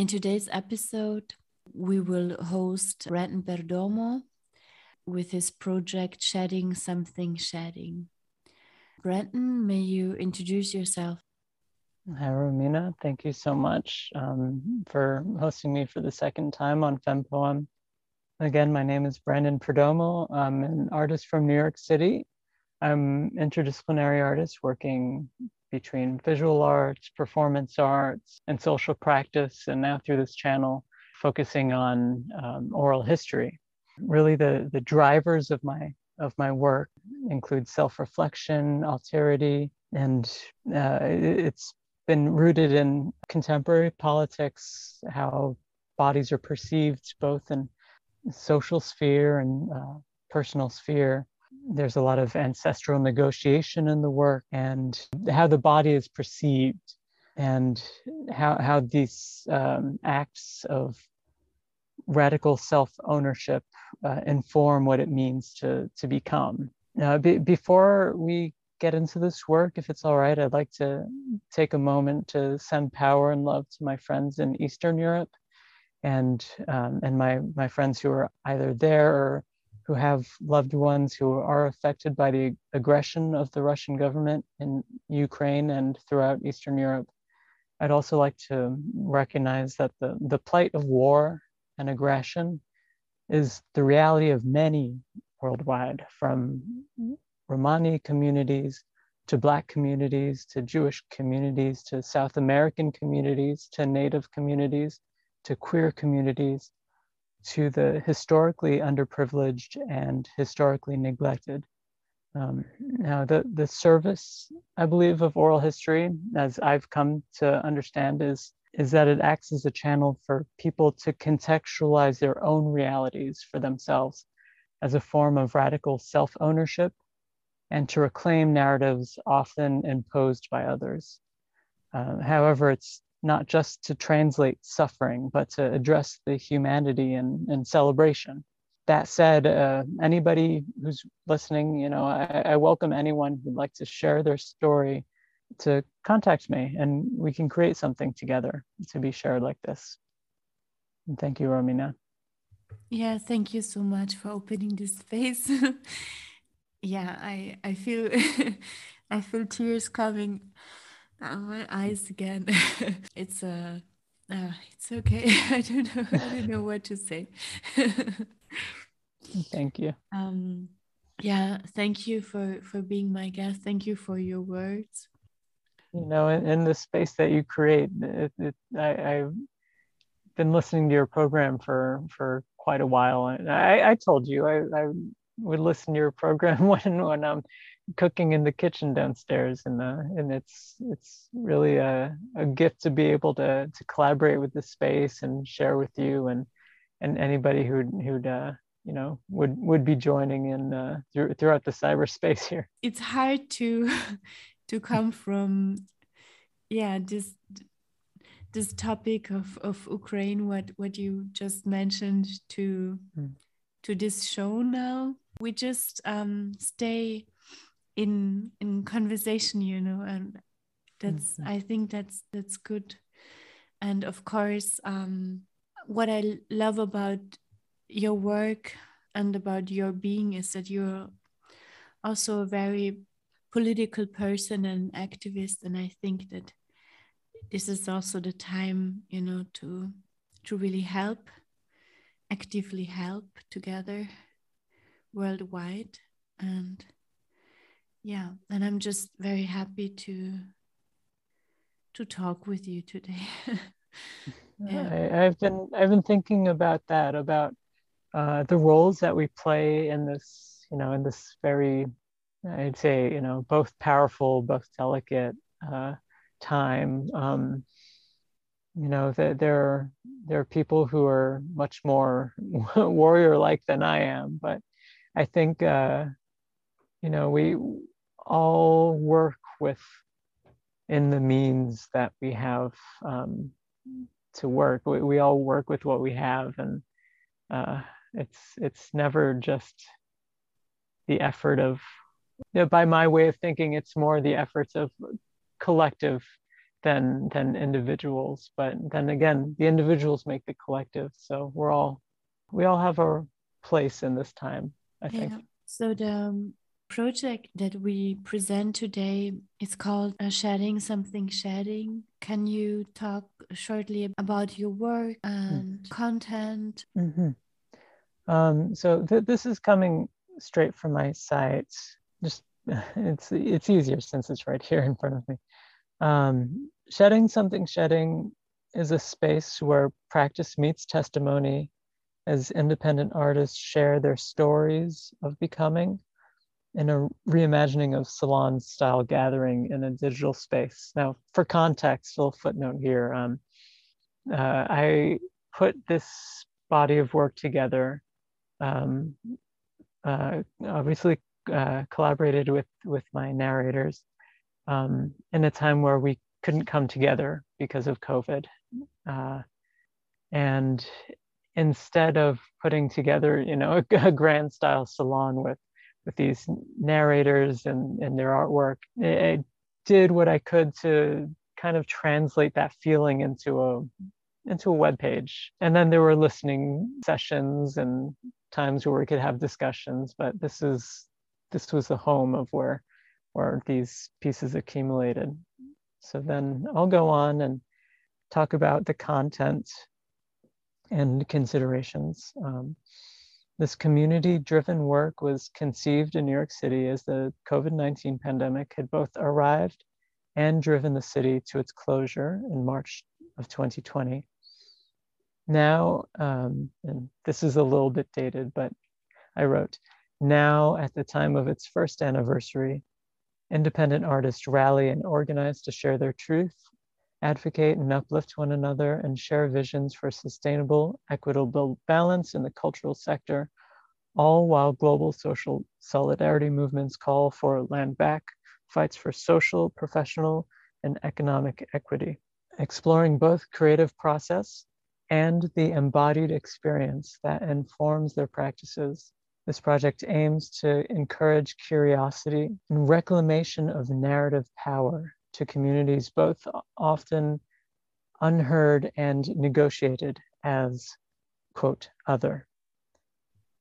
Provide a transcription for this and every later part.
In today's episode, we will host Brandon Perdomo with his project Shedding Something Shedding. Brandon, may you introduce yourself? Hi, Romina. Thank you so much um, for hosting me for the second time on FemPoem. Again, my name is Brandon Perdomo. I'm an artist from New York City. I'm interdisciplinary artist working between visual arts, performance arts, and social practice, and now through this channel, focusing on um, oral history. Really, the, the drivers of my of my work include self-reflection, alterity, and uh, it's been rooted in contemporary politics, how bodies are perceived both in social sphere and uh, personal sphere, there's a lot of ancestral negotiation in the work and how the body is perceived and how, how these um, acts of radical self-ownership uh, inform what it means to, to become. Now, be, before we get into this work, if it's all right, I'd like to take a moment to send power and love to my friends in Eastern Europe and um, and my my friends who are either there or who have loved ones who are affected by the aggression of the Russian government in Ukraine and throughout Eastern Europe. I'd also like to recognize that the, the plight of war and aggression is the reality of many worldwide, from Romani communities to Black communities to Jewish communities to South American communities to Native communities to queer communities to the historically underprivileged and historically neglected. Um, now, the, the service, I believe, of oral history, as I've come to understand, is, is that it acts as a channel for people to contextualize their own realities for themselves as a form of radical self ownership and to reclaim narratives often imposed by others. Uh, however, it's not just to translate suffering, but to address the humanity and, and celebration. That said, uh, anybody who's listening, you know, I, I welcome anyone who'd like to share their story to contact me and we can create something together to be shared like this. And thank you, Romina. Yeah, thank you so much for opening this space. yeah, I I feel I feel tears coming my eyes again. it's a. Uh, uh, it's okay. I don't know. I don't know what to say. thank you. Um, yeah, thank you for for being my guest. Thank you for your words. You know, in, in the space that you create, it, it, I, I've been listening to your program for for quite a while. And I, I told you I, I would listen to your program when when I'm cooking in the kitchen downstairs and uh, and it's it's really a, a gift to be able to to collaborate with the space and share with you and and anybody who'd who'd uh, you know would would be joining in uh, through, throughout the cyberspace here it's hard to to come from yeah this this topic of of ukraine what what you just mentioned to mm. to this show now we just um stay in in conversation you know and that's mm-hmm. i think that's that's good. And of course um what i love about your work and about your being is that you're also a very political person and activist. And i think that this is also the time you know to to really help actively help together worldwide. And yeah and i'm just very happy to to talk with you today yeah. I, have been i've been thinking about that about uh, the roles that we play in this you know in this very i'd say you know both powerful both delicate uh, time um, you know that there are there are people who are much more warrior like than i am but i think uh, you know we all work with in the means that we have um, to work. We, we all work with what we have, and uh, it's it's never just the effort of. You know, by my way of thinking, it's more the efforts of collective than than individuals but then again the individuals make the collective so we're all we all have our place in this time i yeah. think so the um, project that we present today is called uh, shedding something shedding. Can you talk shortly about your work and mm. content? Mm-hmm. um, so th- this is coming straight from my site. Just it's it's easier since it's right here in front of me. Um, shedding something shedding is a space where practice meets testimony as independent artists share their stories of becoming in a reimagining of salon style gathering in a digital space. Now, for context, a little footnote here. Um, uh, I put this body of work together, um, uh, obviously uh, collaborated with, with my narrators um, in a time where we couldn't come together because of COVID. Uh, and instead of putting together, you know, a, a grand style salon with with these narrators and, and their artwork, I, I did what I could to kind of translate that feeling into a into a web page. And then there were listening sessions and times where we could have discussions. But this is this was the home of where where these pieces accumulated. So then I'll go on and talk about the content and considerations. Um, this community driven work was conceived in New York City as the COVID 19 pandemic had both arrived and driven the city to its closure in March of 2020. Now, um, and this is a little bit dated, but I wrote, now at the time of its first anniversary, independent artists rally and organize to share their truth advocate and uplift one another, and share visions for sustainable, equitable balance in the cultural sector, all while global social solidarity movements call for land back, fights for social, professional, and economic equity. Exploring both creative process and the embodied experience that informs their practices. This project aims to encourage curiosity and reclamation of narrative power to communities, both often unheard and negotiated as, quote, other.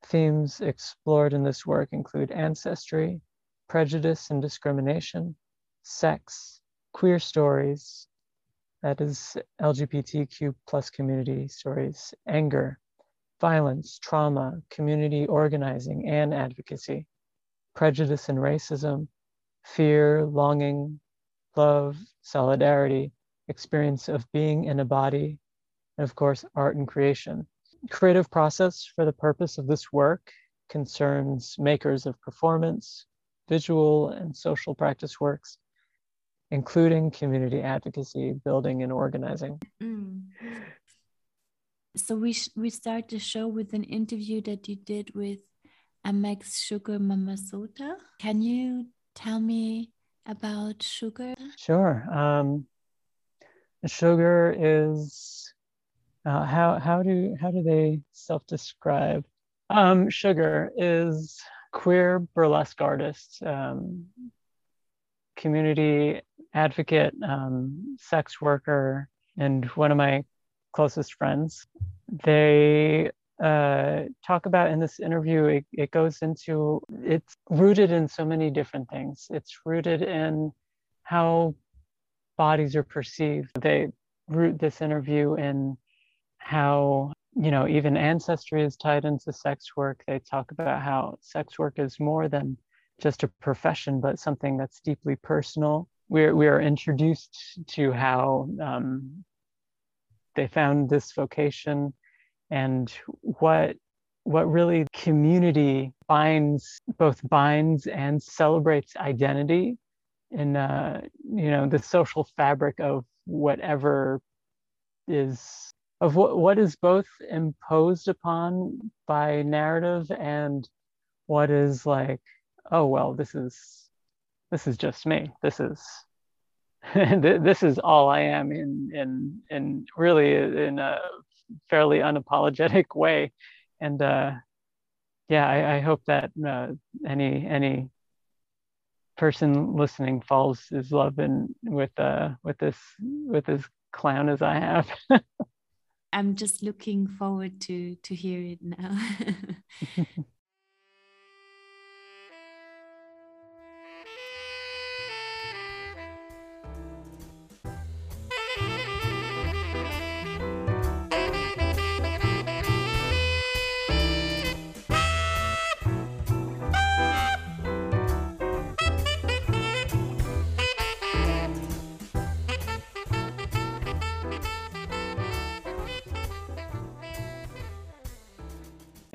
Themes explored in this work include ancestry, prejudice and discrimination, sex, queer stories, that is LGBTQ plus community stories, anger, violence, trauma, community organizing and advocacy, prejudice and racism, fear, longing, love, solidarity, experience of being in a body, and of course, art and creation. Creative process for the purpose of this work concerns makers of performance, visual and social practice works, including community advocacy, building, and organizing. Mm. So we we start the show with an interview that you did with Mx. Sugar Mamasota. Can you tell me about sugar? Sure. Um, sugar is uh, how how do how do they self-describe? Um, sugar is queer burlesque artist, um, community advocate, um, sex worker, and one of my closest friends. They uh, talk about in this interview, it, it goes into, it's rooted in so many different things. It's rooted in how bodies are perceived. They root this interview in how, you know, even ancestry is tied into sex work. They talk about how sex work is more than just a profession, but something that's deeply personal. We're, we are introduced to how um, they found this vocation and what what really community binds both binds and celebrates identity in uh, you know the social fabric of whatever is of what what is both imposed upon by narrative and what is like oh well this is this is just me. This is this is all i am in in in really in a fairly unapologetic way. And uh, yeah, I, I, hope that uh, any any person listening falls is love with uh with this with this clown as I have. I'm just looking forward to to hear it now.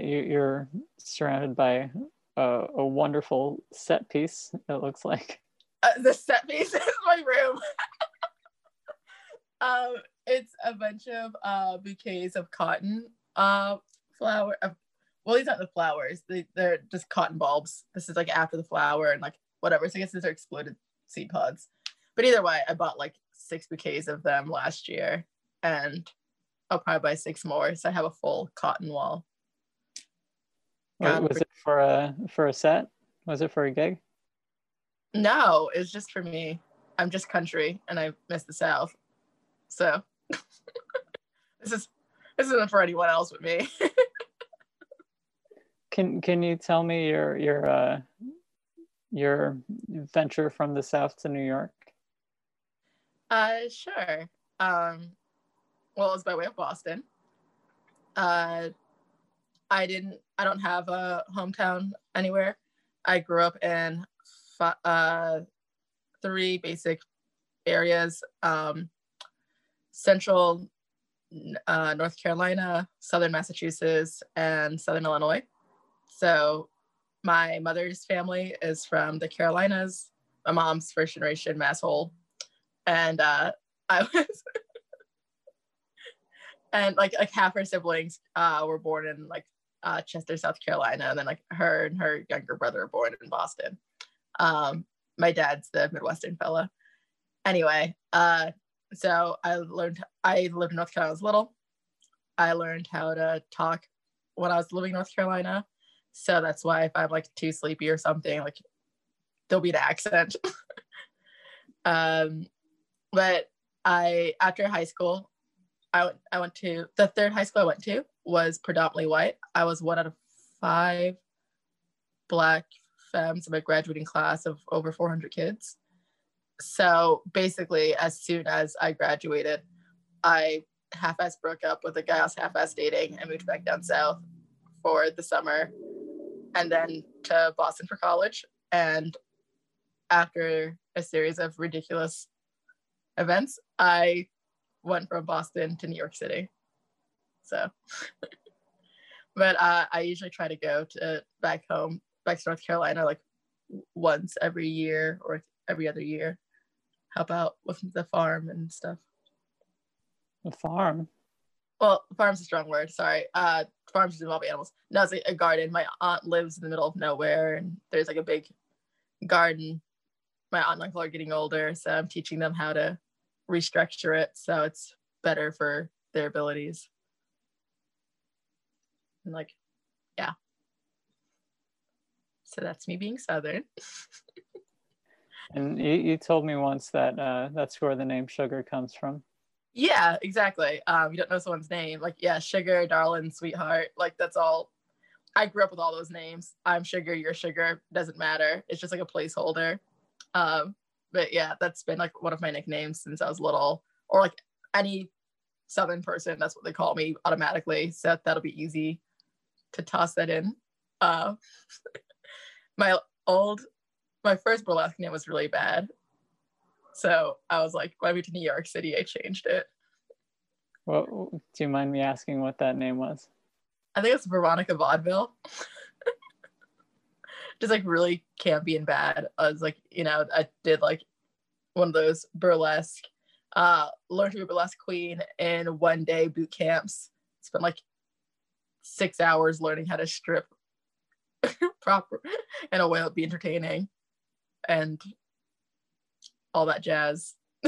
you're surrounded by a, a wonderful set piece. It looks like uh, the set piece is my room. um, it's a bunch of uh, bouquets of cotton uh, flower. Well, these aren't the flowers. They, they're just cotton bulbs. This is like after the flower and like whatever. So I guess these are exploded seed pods. But either way, I bought like six bouquets of them last year, and I'll probably buy six more. So I have a full cotton wall. Was it for a for a set? Was it for a gig? No, it's just for me. I'm just country and I miss the South. So this is this isn't for anyone else but me. can can you tell me your your uh your venture from the South to New York? Uh sure. Um well it's by way of Boston. Uh I didn't I don't have a hometown anywhere. I grew up in uh, three basic areas um, central uh, North Carolina, southern Massachusetts, and southern Illinois. So my mother's family is from the Carolinas. My mom's first generation masshole. And uh, I was and like like half her siblings uh, were born in like uh, Chester, South Carolina, and then like her and her younger brother born in Boston. Um, my dad's the Midwestern fella. Anyway, uh, so I learned I lived in North Carolina as little. I learned how to talk when I was living in North Carolina. So that's why if I'm like too sleepy or something, like there'll be an accent. um, but I after high school, I went I went to the third high school I went to was predominantly white. I was one out of five black femmes in my graduating class of over 400 kids. So basically, as soon as I graduated, I half-ass broke up with a guy I was half-ass dating and moved back down south for the summer and then to Boston for college. And after a series of ridiculous events, I went from Boston to New York City. So, but uh, I usually try to go to back home, back to North Carolina, like once every year or every other year, help out with the farm and stuff. The farm. Well, farm's a strong word. Sorry. Uh, farms involve animals. No, it's like a garden. My aunt lives in the middle of nowhere, and there's like a big garden. My aunt and uncle are getting older, so I'm teaching them how to restructure it so it's better for their abilities. And like, yeah. So that's me being Southern. and you, you told me once that uh, that's where the name Sugar comes from. Yeah, exactly. Um, you don't know someone's name. Like, yeah, Sugar, Darling, Sweetheart. Like, that's all. I grew up with all those names. I'm Sugar, you're Sugar. Doesn't matter. It's just like a placeholder. Um, but yeah, that's been like one of my nicknames since I was little. Or like any Southern person, that's what they call me automatically. So that'll be easy to toss that in. Uh, my old, my first burlesque name was really bad. So I was like, when I moved to New York City, I changed it. Well, do you mind me asking what that name was? I think it's Veronica Vaudeville. Just like really campy and bad. I was like, you know, I did like one of those burlesque, uh, learn to be a burlesque queen in one day boot camps. Spent like six hours learning how to strip proper in a way that would be entertaining and all that jazz.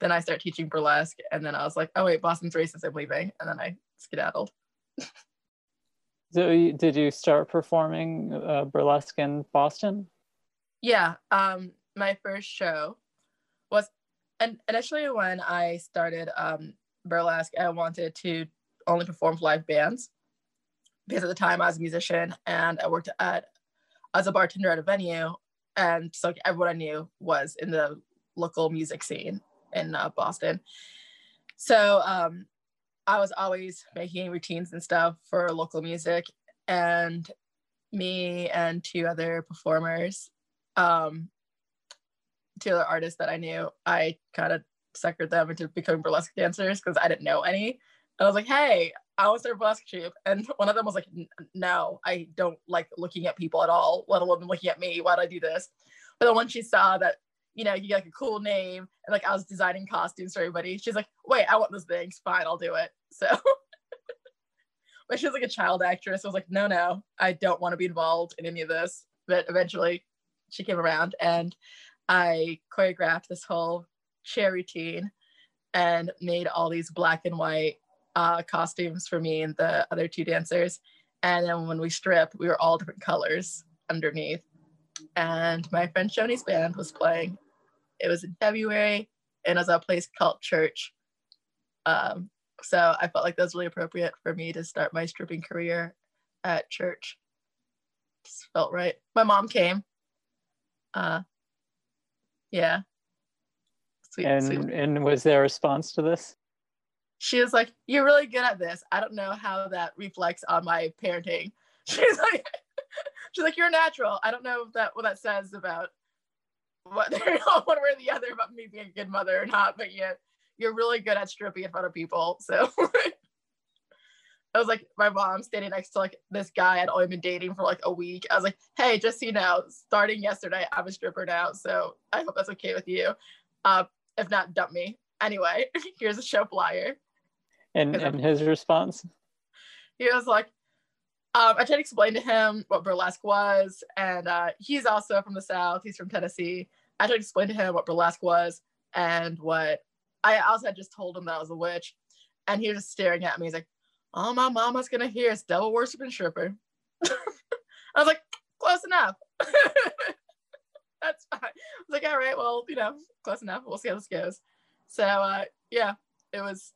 then I start teaching burlesque, and then I was like, oh wait, Boston's racist, I'm leaving, and then I skedaddled. so did you start performing uh, burlesque in Boston? Yeah. Um, my first show was, and initially when I started um, burlesque, I wanted to only performed live bands because at the time I was a musician and I worked at as a bartender at a venue, and so everyone I knew was in the local music scene in uh, Boston. So um, I was always making routines and stuff for local music, and me and two other performers, um, two other artists that I knew, I kind of suckered them into becoming burlesque dancers because I didn't know any. And I was like, hey, I was their burlesque troupe. And one of them was like, no, I don't like looking at people at all, let alone looking at me. Why'd I do this? But then when she saw that, you know, you get like a cool name and like I was designing costumes for everybody, she's like, wait, I want those things. Fine, I'll do it. So but she was like a child actress. I was like, no, no, I don't want to be involved in any of this. But eventually she came around and I choreographed this whole chair routine and made all these black and white uh, costumes for me and the other two dancers. And then when we strip, we were all different colors underneath. And my friend Shoni's band was playing. It was in February and it was a place called Church. Um, so I felt like that was really appropriate for me to start my stripping career at church. Just felt right. My mom came. Uh, yeah. Sweet, and sweet. and was there a response to this? She was like, "You're really good at this. I don't know how that reflects on my parenting." She's like, "She's like, you're natural. I don't know that what that says about whether one way or the other about me being a good mother or not, but yeah, you're really good at stripping in front of people. So I was like, my mom standing next to like this guy I'd only been dating for like a week. I was like, hey, just so you know, starting yesterday, I'm a stripper now. So I hope that's okay with you. Uh, if not, dump me. Anyway, here's a show flyer. And and his response? He was like, um, I tried to explain to him what burlesque was, and uh, he's also from the South. He's from Tennessee. I tried to explain to him what burlesque was and what I also had just told him that I was a witch, and he was just staring at me. He's like, "Oh, my mama's gonna hear it's devil worshiping stripper." I was like, "Close enough." That's fine. I was like, "All right, well, you know, close enough. We'll see how this goes." So, uh, yeah, it was,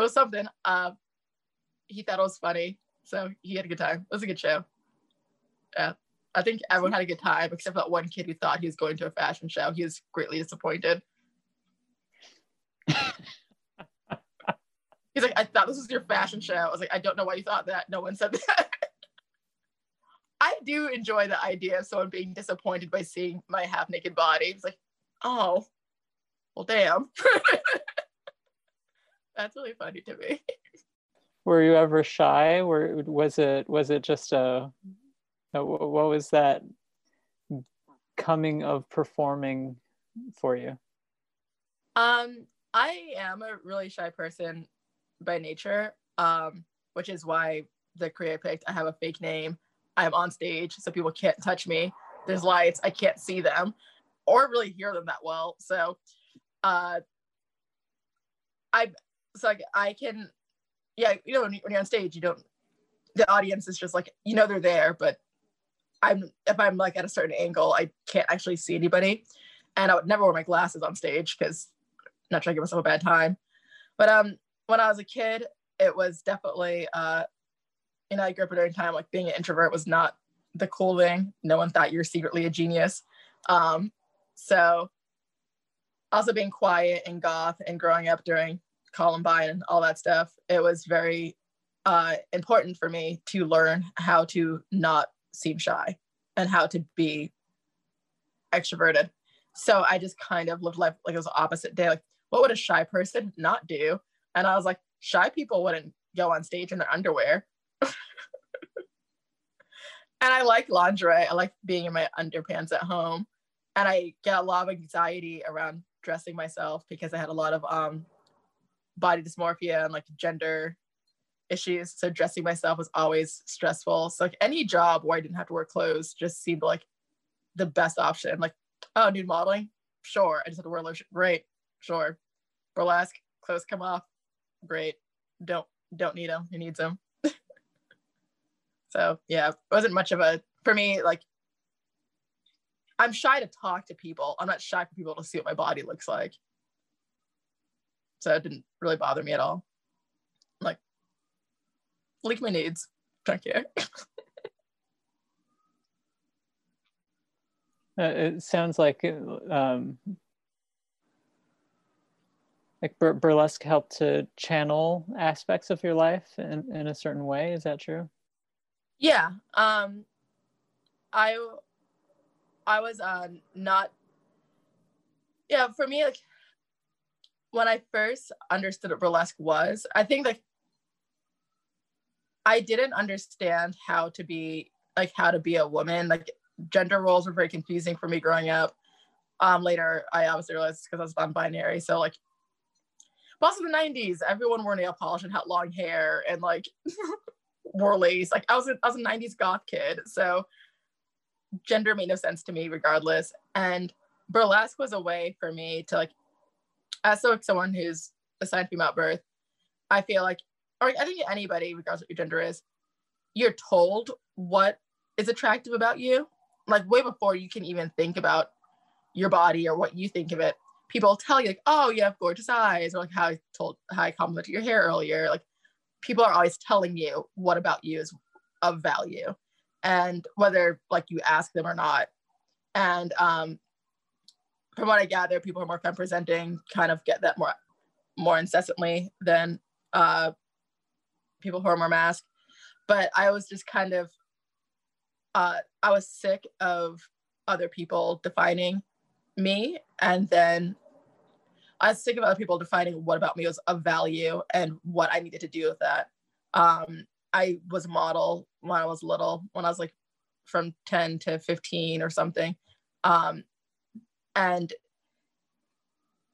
it was something. Uh, he thought it was funny, so he had a good time. It was a good show. Yeah. I think everyone had a good time except that one kid who thought he was going to a fashion show. He was greatly disappointed. He's like, I thought this was your fashion show. I was like, I don't know why you thought that. No one said that. I do enjoy the idea of someone being disappointed by seeing my half naked body. It's like, oh, well, damn. That's really funny to me. Were you ever shy? Were was it was it just a, a what was that coming of performing for you? Um, I am a really shy person by nature, um, which is why the career I picked, I have a fake name. I'm on stage, so people can't touch me. There's lights, I can't see them or really hear them that well. So, uh, I so like I can, yeah, you know, when, you're on stage, you don't. The audience is just like you know they're there, but I'm if I'm like at a certain angle, I can't actually see anybody, and I would never wear my glasses on stage because not trying to give myself a bad time. But um, when I was a kid, it was definitely uh, you know, I grew up during time like being an introvert was not the cool thing. No one thought you're secretly a genius. Um, so also being quiet and goth and growing up during Columbine all that stuff, it was very uh, important for me to learn how to not seem shy and how to be extroverted. So I just kind of lived life like it was opposite day. Like what would a shy person not do? And I was like, shy people wouldn't go on stage in their underwear. and I like lingerie. I like being in my underpants at home. And I get a lot of anxiety around dressing myself because I had a lot of um, body dysmorphia and like gender issues. So dressing myself was always stressful. So like any job where I didn't have to wear clothes just seemed like the best option. Like, oh, nude modeling? Sure. I just have to wear lotion. Great sure. Burlesque, clothes come off, great. Don't don't need them. He needs them. so yeah, it wasn't much of a for me like I'm shy to talk to people. I'm not shy for people to see what my body looks like. So it didn't really bother me at all. I'm like, leak my needs. Don't care. uh, it sounds like um, like bur- burlesque helped to channel aspects of your life in, in a certain way. Is that true? Yeah. Um, I I was uh, not. Yeah, for me, like when I first understood what burlesque was, I think like I didn't understand how to be like how to be a woman. Like gender roles were very confusing for me growing up. Um, later, I obviously realized because I was non-binary. So like, but also the '90s, everyone wore nail polish and had long hair and like wore lace. Like I was a, I was a '90s goth kid, so gender made no sense to me regardless. And burlesque was a way for me to like, as so someone who's assigned female at birth, I feel like, or I think anybody, regardless of what your gender is, you're told what is attractive about you, like way before you can even think about your body or what you think of it. People tell you like, oh, you have gorgeous eyes, or like how I told how I complimented your hair earlier. Like people are always telling you what about you is of value and whether like you ask them or not. And um, from what I gather, people who are more femme presenting kind of get that more more incessantly than uh, people who are more masked. But I was just kind of uh, I was sick of other people defining me, and then I was sick of other people defining what about me was of value and what I needed to do with that. Um, I was a model when I was little, when I was like from 10 to 15 or something. Um, and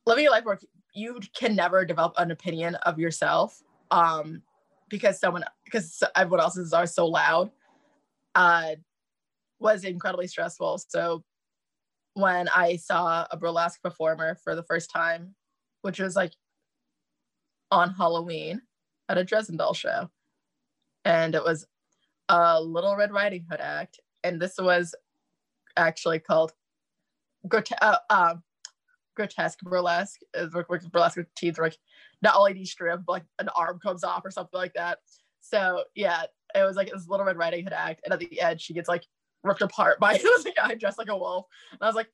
living a life where you can never develop an opinion of yourself um, because someone, because everyone else's are so loud, uh, was incredibly stressful. So when I saw a burlesque performer for the first time, which was like on Halloween at a Dresden Doll show, and it was a Little Red Riding Hood act, and this was actually called uh, uh, grotesque burlesque. is burlesque with teeth, like not LED strip, but like an arm comes off or something like that. So yeah, it was like this Little Red Riding Hood act, and at the end she gets like ripped apart by this guy dressed like a wolf, and I was like,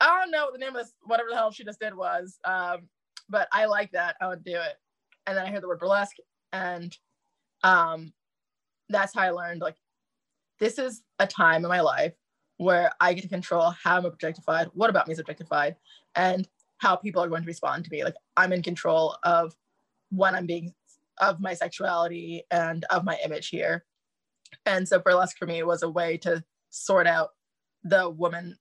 I don't know what the name of this, whatever the hell she just did was, um, but I like that. I would do it. And then I heard the word burlesque, and um, that's how I learned like this is a time in my life where I get to control how I'm objectified, what about me is objectified, and how people are going to respond to me. Like I'm in control of when I'm being of my sexuality and of my image here. And so burlesque for me was a way to sort out the woman,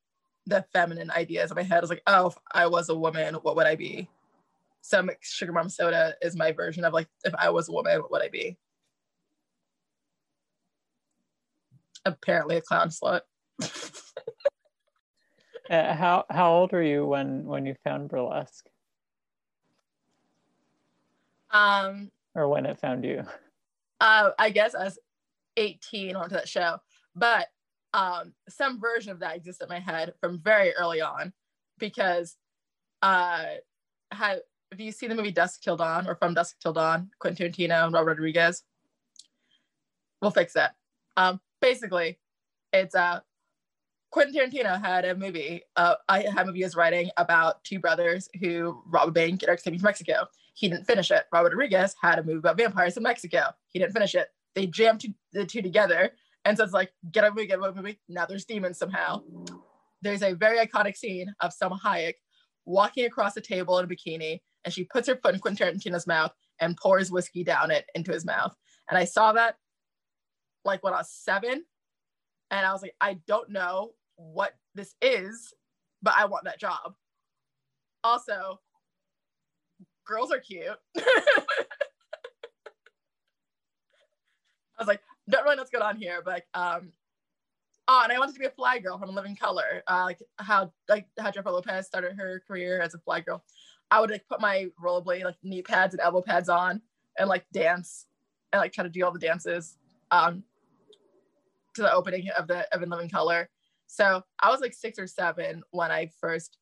the feminine ideas in my head. I was like, oh, if I was a woman, what would I be? So Sugar Mamasota is my version of like, if I was a woman, what would I be? apparently a clown slut. Uh, how how old were you when when you found burlesque? Um, or when it found you? Uh, I guess I was 18 onto that show, but um, some version of that exists in my head from very early on because uh, have, have you seen the movie Dusk Till Dawn or From Dusk Till Dawn, Quentin Tarantino and Robert Rodriguez? We'll fix that. Um, basically, it's uh Quentin Tarantino had a movie. Uh, I had a movie was writing about two brothers who rob a bank and are escaping from Mexico. He didn't finish it. Robert Rodriguez had a movie about vampires in Mexico. He didn't finish it. They jammed two, the two together, and so it's like get a movie, get a movie. Now there's demons somehow. There's a very iconic scene of Salma Hayek walking across a table in a bikini, and she puts her foot in Quentin Tarantino's mouth and pours whiskey down it into his mouth. And I saw that like when I was seven. And I was like, I don't know what this is, but I want that job. Also, girls are cute. I was like, don't really know what's going on here, but um, oh, and I wanted to be a fly girl from Living Color, uh, like how like how Jennifer Lopez started her career as a fly girl. I would like put my rollerblade like knee pads and elbow pads on and like dance and like try to do all the dances. Um, to the opening of the of In Living Color. So I was like six or seven when I first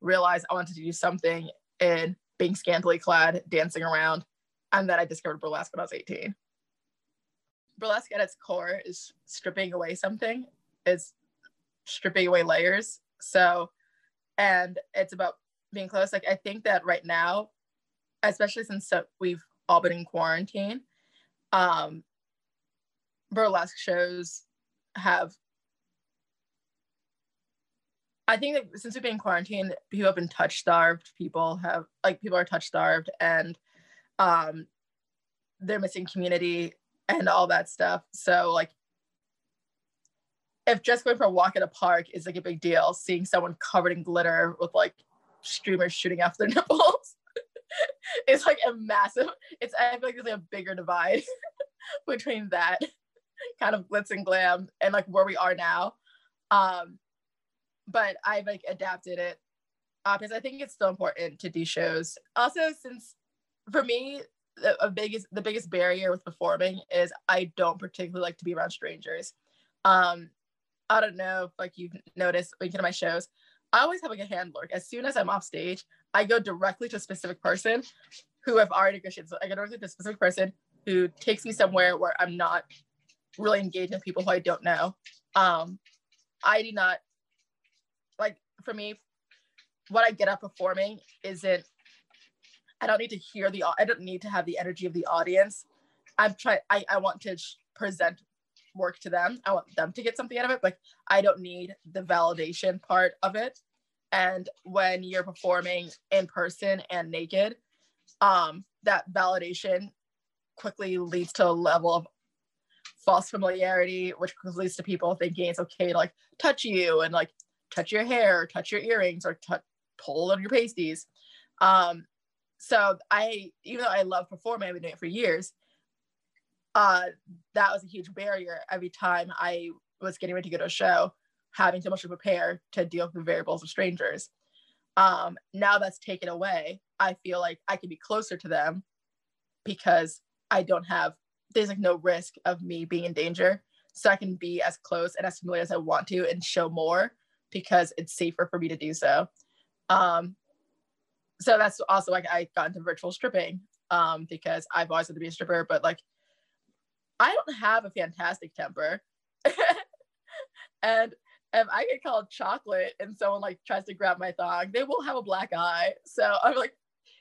realized I wanted to do something in being scantily clad, dancing around. And then I discovered burlesque when I was 18. Burlesque at its core is stripping away something, it's stripping away layers. So, and it's about being close. Like, I think that right now, especially since we've all been in quarantine, um, burlesque shows have I think that since we've been quarantined, people have been touch starved. People have like people are touch starved and um they're missing community and all that stuff. So like if just going for a walk at a park is like a big deal, seeing someone covered in glitter with like streamers shooting off their nipples it's like a massive it's I feel like there's like a bigger divide between that kind of glitz and glam and like where we are now. Um but I've like adapted it uh, because I think it's still important to do shows. Also, since for me, the biggest the biggest barrier with performing is I don't particularly like to be around strangers. Um, I don't know if like you've noticed when you come to my shows, I always have like a handler. As soon as I'm off stage, I go directly to a specific person who I've already negotiated. So I go directly to a specific person who takes me somewhere where I'm not really engaging with people who I don't know. Um, I do not for me, what I get up performing isn't. I don't need to hear the. I don't need to have the energy of the audience. I'm trying. I I want to present work to them. I want them to get something out of it. Like I don't need the validation part of it. And when you're performing in person and naked, um, that validation quickly leads to a level of false familiarity, which leads to people thinking it's okay to like touch you and like touch your hair, touch your earrings, or touch, pull on your pasties. Um, so I, even though I love performing, I've been doing it for years. Uh, that was a huge barrier every time I was getting ready to go to a show, having so much to prepare to deal with the variables of strangers. Um, now that's taken away, I feel like I can be closer to them because I don't have there's like no risk of me being in danger. So I can be as close and as familiar as I want to and show more because it's safer for me to do so. Um, so that's also like I got into virtual stripping um, because I've always wanted to be a stripper, but like I don't have a fantastic temper. and if I get called chocolate and someone like tries to grab my thong, they will have a black eye. So I'm like,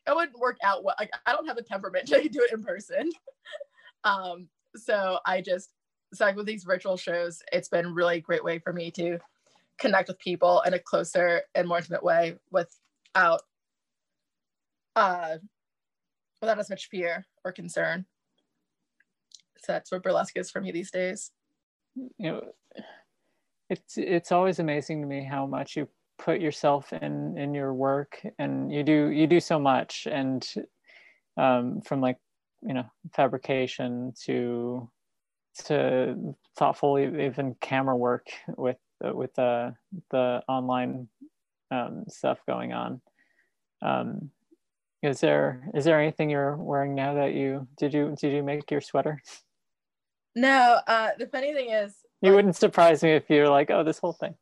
it wouldn't work out well. Like I don't have the temperament to do it in person. um, so I just so like with these virtual shows, it's been really great way for me to connect with people in a closer and more intimate way without uh without as much fear or concern. So that's what burlesque is for me these days. You know, it's it's always amazing to me how much you put yourself in in your work and you do you do so much and um, from like you know fabrication to to thoughtful even camera work with with the the online um, stuff going on. Um, is there is there anything you're wearing now that you did you did you make your sweater? No. Uh, the funny thing is, you like, wouldn't surprise me if you're like, oh, this whole thing.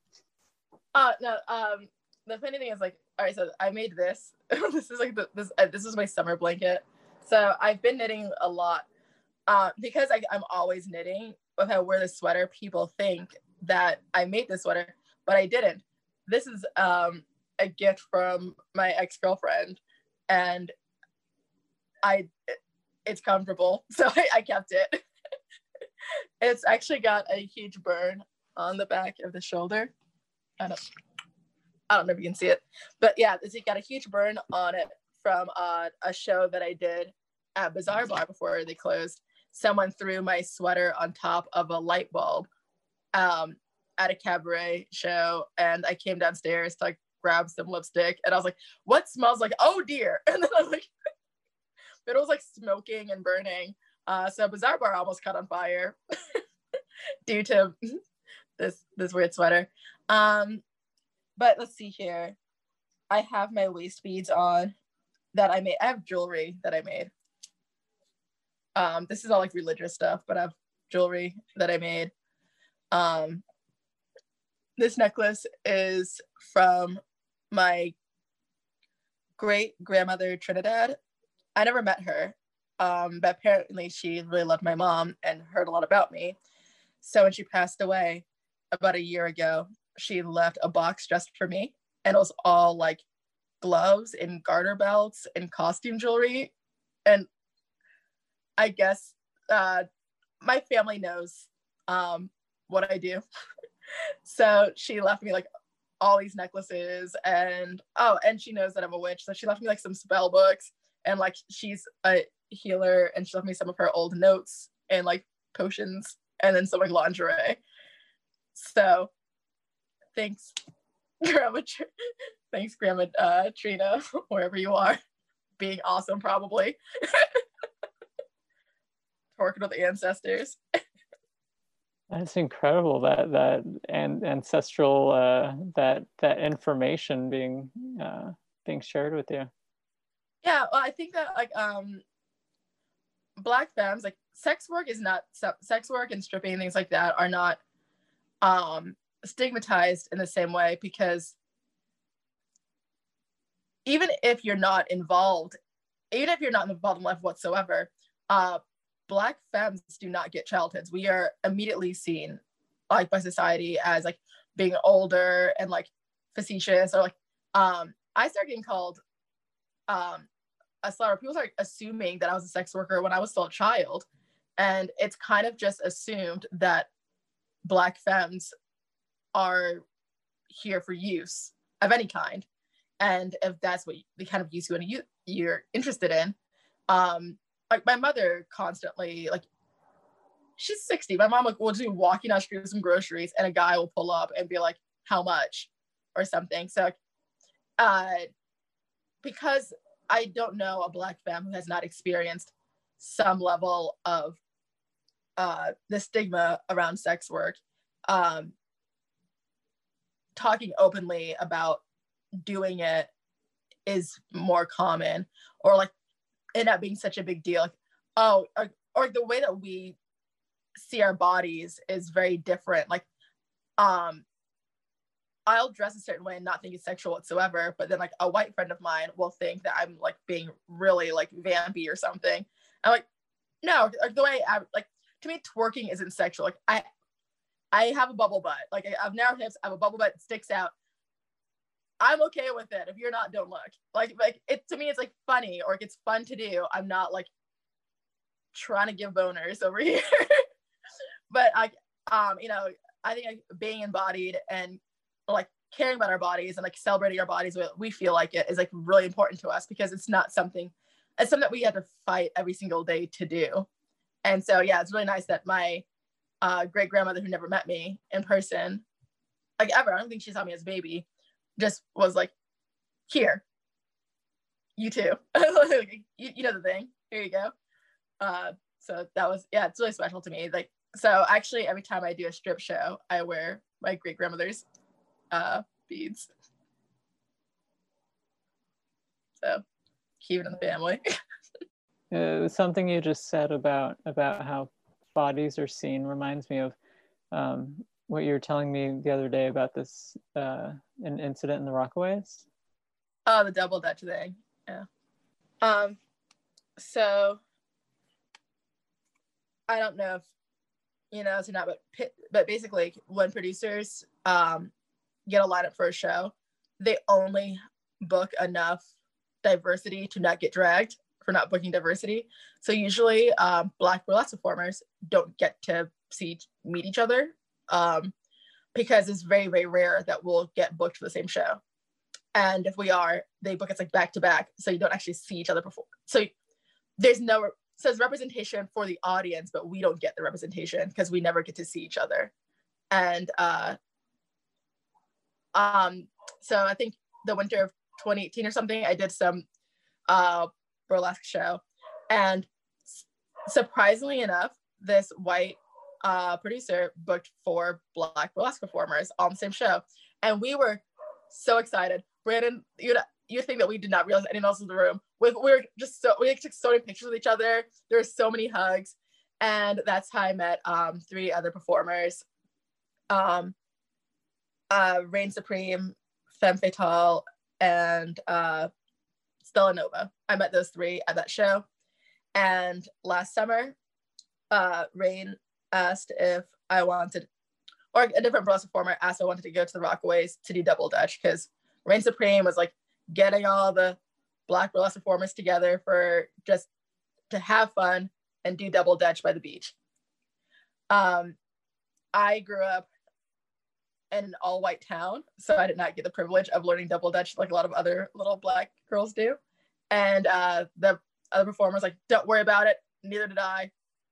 Uh no. Um, the funny thing is like, all right, so I made this. this is like the, this uh, this is my summer blanket. So I've been knitting a lot. Uh, because I, I'm always knitting. If I wear the sweater, people think that I made this sweater, but I didn't. This is um, a gift from my ex girlfriend, and I it's comfortable, so I, I kept it. it's actually got a huge burn on the back of the shoulder. I don't, I don't know if you can see it, but yeah, it's got a huge burn on it from uh, a show that I did at Bizarre Bar before they closed. Someone threw my sweater on top of a light bulb um, at a cabaret show, and I came downstairs to like grab some lipstick, and I was like, "What smells like? Oh dear!" And then I was like, but it was like smoking and burning. Uh, so Bizarre Bar almost caught on fire due to this this weird sweater. Um, but let's see here. I have my waist beads on that I made. I have jewelry that I made. Um, this is all like religious stuff, but I have jewelry that I made. Um, this necklace is from my great grandmother Trinidad. I never met her, um, but apparently she really loved my mom and heard a lot about me. So when she passed away about a year ago, she left a box just for me, and it was all like gloves and garter belts and costume jewelry. And I guess uh, my family knows um, what I do. so she left me like all these necklaces and oh, and she knows that I'm a witch. So she left me like some spell books and like she's a healer and she left me some of her old notes and like potions and then some like lingerie. So thanks, Grandma. thanks, Grandma uh, Trina, wherever you are, being awesome probably. Working with the ancestors. That's incredible that that and ancestral uh, that that information being uh, being shared with you. Yeah, well, I think that like um, black femmes like sex work is not sex work and stripping and things like that are not um stigmatized in the same way because even if you're not involved, even if you're not involved in life whatsoever, uh, black femmes do not get childhoods. We are immediately seen like by society as like being older and like facetious or like um I started getting called um a slut. People start assuming that I was a sex worker when I was still a child. And it's kind of just assumed that black femmes are here for use of any kind and if that's what the kind of use you want to you're interested in um like my mother constantly like she's 60 my mom like will do walking out street with some groceries and a guy will pull up and be like how much? or something. So uh because i don't know a black femme who has not experienced some level of uh the stigma around sex work um talking openly about doing it is more common or like it not being such a big deal like oh or, or the way that we see our bodies is very different like um I'll dress a certain way and not think it's sexual whatsoever, but then like a white friend of mine will think that I'm like being really like vampy or something. I'm like, no, like the way I like to me twerking isn't sexual. Like I I have a bubble butt. Like I have narrow hips, I have a bubble butt sticks out. I'm okay with it. If you're not, don't look. Like like it to me, it's like funny or it's fun to do. I'm not like trying to give boners over here. but I um you know I think like, being embodied and like caring about our bodies and like celebrating our bodies what we feel like it is like really important to us because it's not something it's something that we have to fight every single day to do. And so yeah, it's really nice that my uh, great grandmother who never met me in person, like ever, I don't think she saw me as a baby, just was like, here, you too. you, you know the thing. Here you go. Uh, so that was yeah, it's really special to me. Like so actually every time I do a strip show, I wear my great grandmother's uh beads. So keep it in the family. uh, something you just said about about how bodies are seen reminds me of um, what you were telling me the other day about this uh, an incident in the Rockaways. Oh, the double Dutch thing. Yeah. Um. So I don't know if you know to not, but but basically, when producers um get a lineup for a show, they only book enough diversity to not get dragged for not booking diversity. So usually, um, Black burlesque performers don't get to see meet each other um, because it's very very rare that we'll get booked for the same show. And if we are, they book us like back to back, so you don't actually see each other perform. So there's no so there's representation for the audience, but we don't get the representation because we never get to see each other. And uh, um, so I think the winter of 2018 or something, I did some uh, burlesque show. And surprisingly enough, this white uh, producer booked four black burlesque performers on the same show. And we were so excited. Brandon, you'd, you think that we did not realize anyone else in the room. We, we were just so, we took so many pictures with each other. There were so many hugs. And that's how I met um, three other performers. Um, uh, Reign Supreme, Femme Fatale, and uh, Stella Nova. I met those three at that show. And last summer, uh, Reign asked if I wanted, or a different burlesque performer asked if I wanted to go to the Rockaways to do double dutch because Reign Supreme was like getting all the black burlesque performers together for just to have fun and do double dutch by the beach. Um, I grew up in an all white town, so I did not get the privilege of learning double dutch like a lot of other little black girls do. And uh, the other performers like, don't worry about it. Neither did I.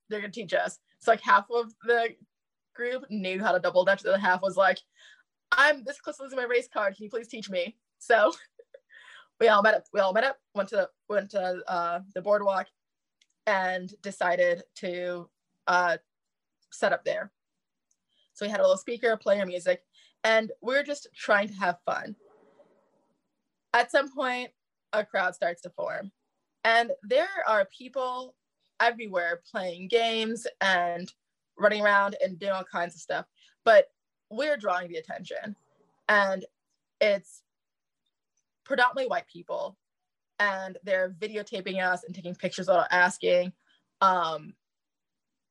They're gonna teach us. So like half of the group knew how to double dutch. The other half was like, I'm this close to losing my race card. Can you please teach me? So we all met up. We all met up. Went to went to uh, the boardwalk, and decided to uh, set up there. So we had a little speaker, play our music, and we are just trying to have fun. At some point, a crowd starts to form, and there are people everywhere playing games and running around and doing all kinds of stuff. But we're drawing the attention, and it's predominantly white people, and they're videotaping us and taking pictures without asking. Um,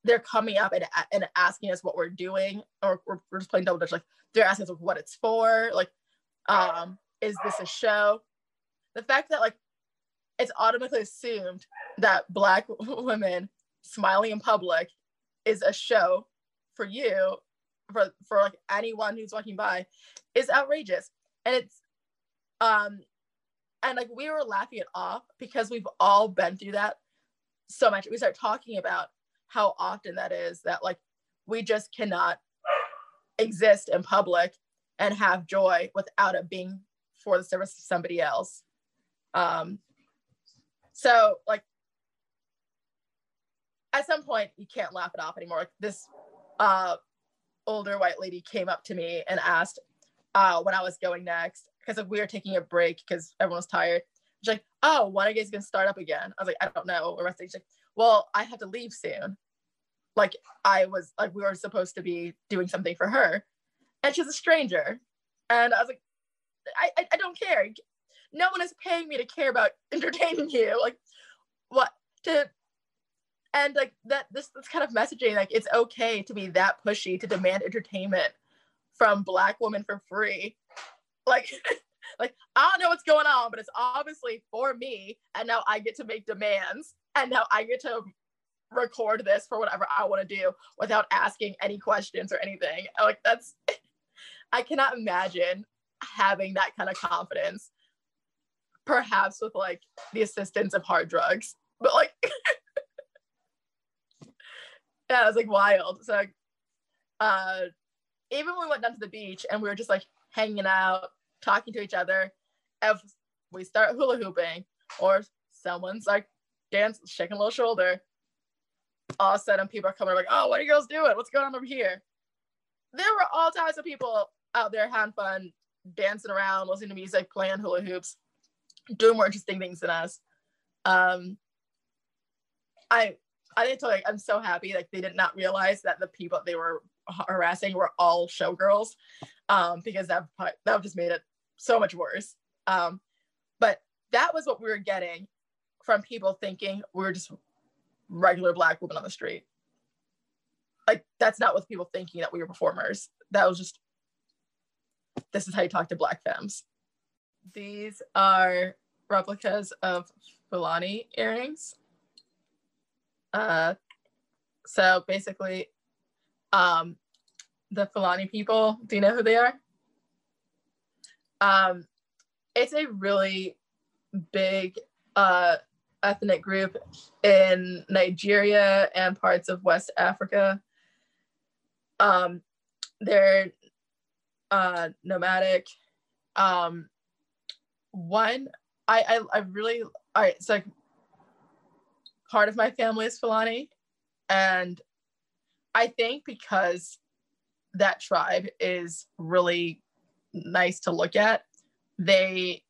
they're coming up and, and asking us what we're doing, or we're, we're just playing double dutch. Like they're asking us what it's for. Like, um, is this a show? The fact that like it's automatically assumed that black women smiling in public is a show for you for for like anyone who's walking by is outrageous. And it's um and like we were laughing it off because we've all been through that so much. We start talking about how often that is that like we just cannot exist in public and have joy without it being for the service of somebody else. Um so like at some point you can't laugh it off anymore. Like this uh older white lady came up to me and asked uh when I was going next because we were taking a break because everyone was tired. She's like, "Oh, when are you guys gonna start up again?" I was like, "I don't know." Or She's like, "Well, I have to leave soon." Like I was like we were supposed to be doing something for her, and she's a stranger, and I was like, "I I, I don't care no one is paying me to care about entertaining you. Like, what? To and like that this this kind of messaging like it's okay to be that pushy to demand entertainment from black women for free. Like like i don't know what's going on but it's obviously for me and now i get to make demands and now i get to record this for whatever i want to do without asking any questions or anything. Like that's i cannot imagine having that kind of confidence perhaps with like the assistance of hard drugs but like yeah it was like wild. So uh even when we went down to the beach and we were just like hanging out talking to each other if we start hula hooping or someone's like dance shaking a little shoulder all of a sudden people are coming like oh what are you girls doing? What's going on over here? There were all types of people out there having fun dancing around listening to music playing hula hoops doing more interesting things than us. Um, I I didn't tell you, I'm so happy like they did not realize that the people they were harassing were all showgirls, um, because that that just made it so much worse. Um, but that was what we were getting from people thinking we were just regular black women on the street. Like that's not what people thinking that we were performers. That was just this is how you talk to black femmes. These are replicas of Fulani earrings. Uh, so basically, um, the Fulani people, do you know who they are? Um, it's a really big uh, ethnic group in Nigeria and parts of West Africa. Um, they're uh, nomadic. Um, one, I, I, I really, all right, so part of my family is Fulani. And I think because that tribe is really nice to look at, they,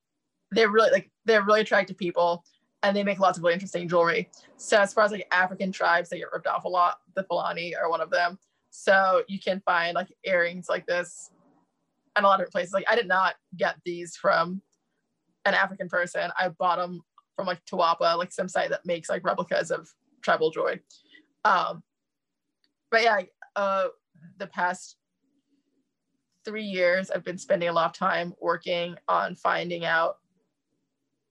they're really like, they're really attractive people and they make lots of really interesting jewelry. So as far as like African tribes, they get ripped off a lot. The Fulani are one of them. So you can find like earrings like this and a lot of places. Like I did not get these from an African person. I bought them from like Tawapa, like some site that makes like replicas of tribal jewelry. Um, but yeah, uh, the past three years, I've been spending a lot of time working on finding out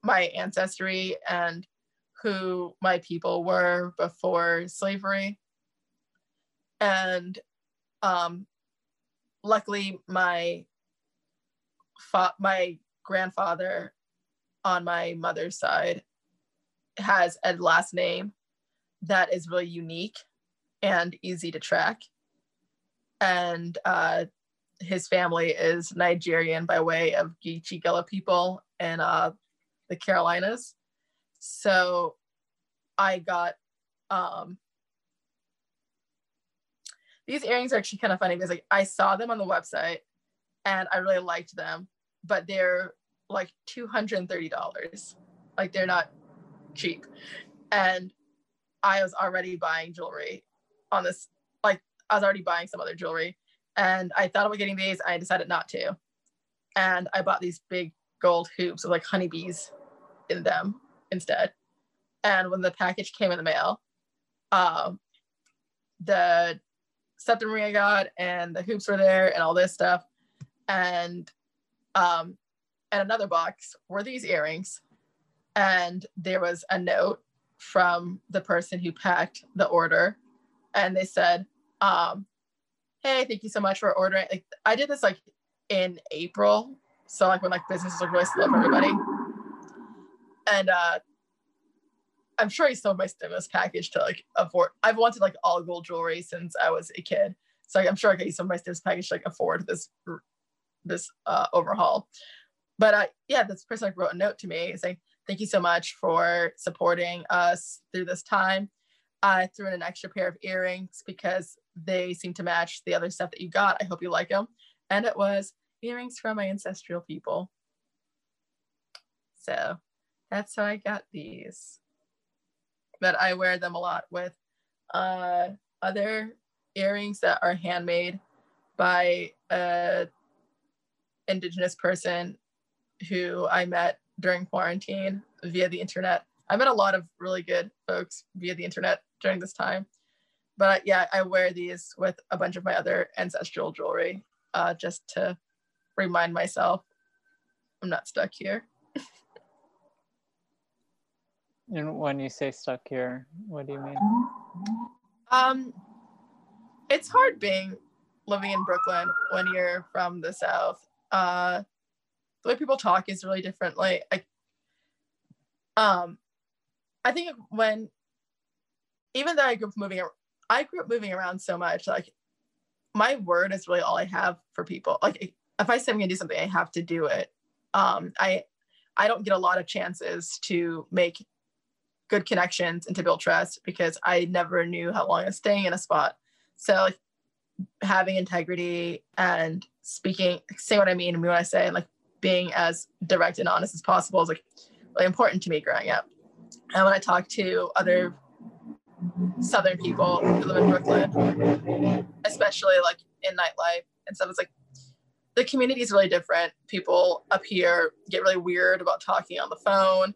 my ancestry and who my people were before slavery. And um, luckily, my fa- my grandfather on my mother's side has a last name that is really unique and easy to track. And uh, his family is Nigerian by way of Gullah people in uh, the Carolinas. So I got um, these earrings are actually kind of funny because like I saw them on the website and I really liked them, but they're like $230. Like they're not cheap. And I was already buying jewelry on this, like I was already buying some other jewelry. And I thought about getting these. I decided not to. And I bought these big gold hoops with like honeybees in them instead. And when the package came in the mail, um, the septum ring I got and the hoops were there and all this stuff. And um, and another box were these earrings. And there was a note from the person who packed the order. And they said, um, hey, thank you so much for ordering. Like I did this like in April. So like when like business was like really slow for everybody. And uh I'm sure he sold my stimulus package to like afford. I've wanted like all gold jewelry since I was a kid, so like, I'm sure I could use some of my stimulus package to like afford this this uh, overhaul. But uh, yeah, this person wrote a note to me saying, "Thank you so much for supporting us through this time. I threw in an extra pair of earrings because they seem to match the other stuff that you got. I hope you like them." And it was earrings from my ancestral people. So that's how I got these but I wear them a lot with uh, other earrings that are handmade by a indigenous person who I met during quarantine via the internet. I met a lot of really good folks via the internet during this time. But yeah, I wear these with a bunch of my other ancestral jewelry uh, just to remind myself I'm not stuck here. And when you say stuck here, what do you mean? Um, it's hard being living in Brooklyn when you're from the South. Uh, the way people talk is really different. Like, I, um, I think when, even though I grew up moving, I grew up moving around so much. Like, my word is really all I have for people. Like, if I say I'm gonna do something, I have to do it. Um, I, I don't get a lot of chances to make good connections and to build trust because I never knew how long I was staying in a spot. So like having integrity and speaking, saying what I mean and what I say, and like being as direct and honest as possible is like really important to me growing up. And when I talk to other Southern people who live in Brooklyn, especially like in nightlife and stuff, it's like the community is really different. People up here get really weird about talking on the phone.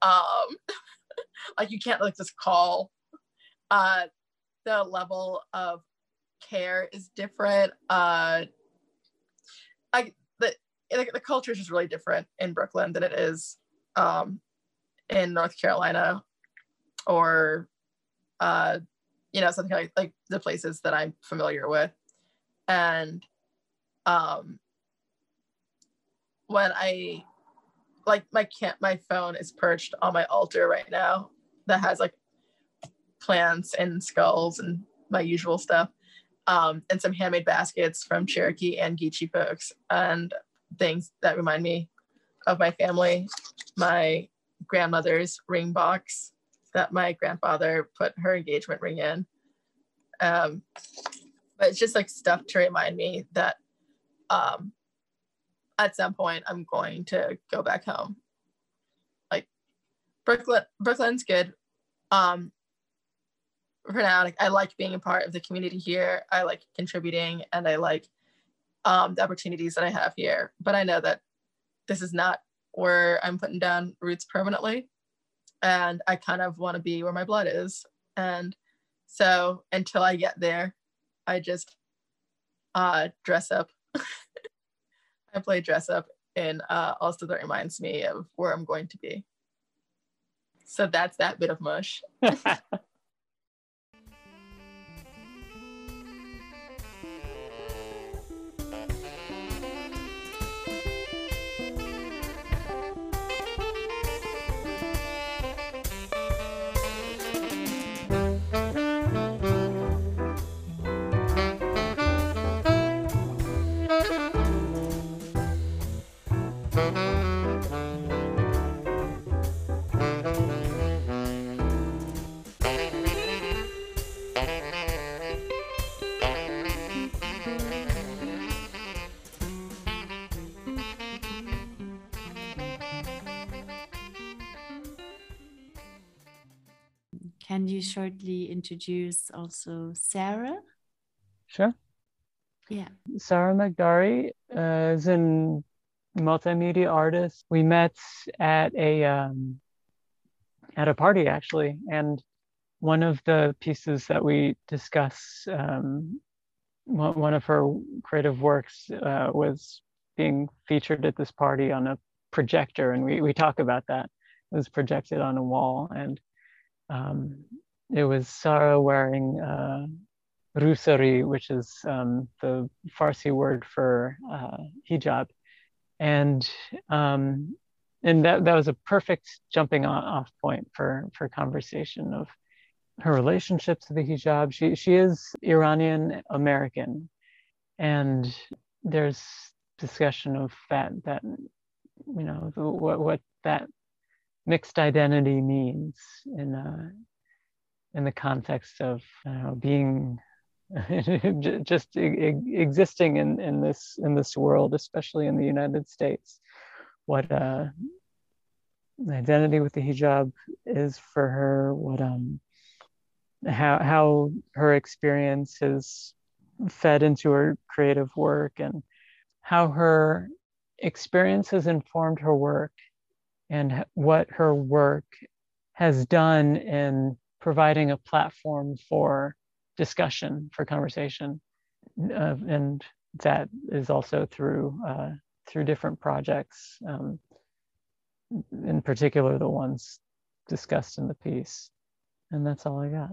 Um, like you can't like just call uh the level of care is different uh i the the culture is just really different in brooklyn than it is um in north carolina or uh you know something like like the places that i'm familiar with. And um when i like my can my phone is perched on my altar right now that has like plants and skulls and my usual stuff um, and some handmade baskets from cherokee and geechee folks. And things that remind me of my family my grandmother's ring box that my grandfather put her engagement ring in um, but it's just like stuff to remind me that um, at some point I'm going to go back home. Like Brooklyn, Brooklyn's good. Um, for now, like, I like being a part of the community here. I like contributing and I like um, the opportunities that I have here. But I know that this is not where I'm putting down roots permanently. And I kind of want to be where my blood is. And so until I get there, I just uh, dress up. I play dress up and uh, also that reminds me of where I'm going to be. So that's that bit of mush. Can you shortly introduce also Sara? Sure. Yeah. Sara Meghdari uh, is a multimedia artist. We met at a um, at a party actually, and one of the pieces that we discuss, um, one of her creative works uh, was being featured at this party on a projector, and we we talk about that. It was projected on a wall, and um, it was Sara wearing uh, rusari, which is um, the Farsi word for uh, hijab, and um, and that that was a perfect jumping off point for for conversation of her relationship to the hijab. She she is Iranian American, and there's discussion of that that you know what what that mixed identity means in uh, in the context of being just existing in, in this in this world, especially in the United States. What uh, identity with the hijab is for her, what um, how how her experience has fed into her creative work, and how her experience has informed her work and what her work has done in providing a platform for discussion, for conversation. Uh, and that is also through uh, through different projects, um, in particular the ones discussed in the piece. And that's all I got.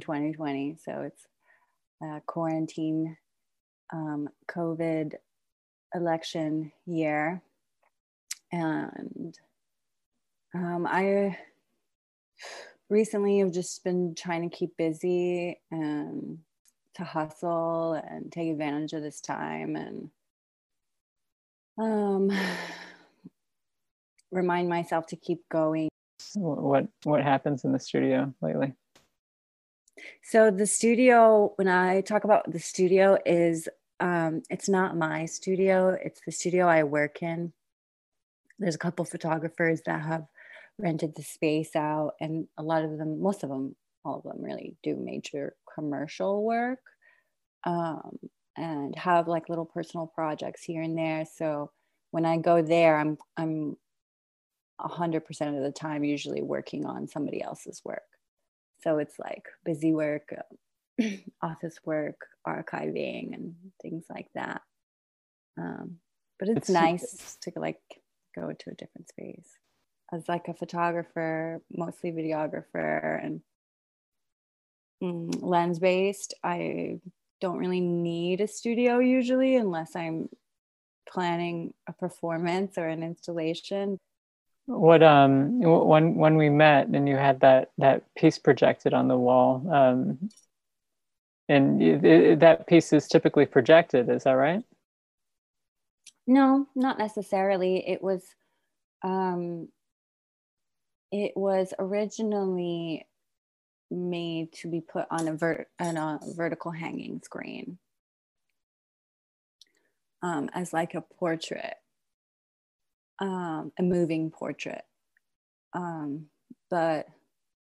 In 2020 so it's a quarantine um, covid election year. And um, i recently have just been trying to keep busy and to hustle and take advantage of this time and um, remind myself to keep going. What what happens in the studio lately so the studio, when I talk about the studio, is um, it's not my studio. It's the studio I work in. There's a couple photographers that have rented the space out, and a lot of them, most of them, all of them, really do major commercial work, um, and have like little personal projects here and there. So when I go there, I'm I'm 100% of the time usually working on somebody else's work. So it's like busy work, office work, archiving, and things like that. Um, but it's, it's nice to like go to a different space as like a photographer, mostly videographer, and mm, lens based. I don't really need a studio usually unless I'm planning a performance or an installation. What um when when we met and you had that that piece projected on the wall um and it, it, that piece is typically projected is that right? No not necessarily. It was um it was originally made to be put on a, vert- on a vertical hanging screen um, as like a portrait um, a moving portrait. Um, but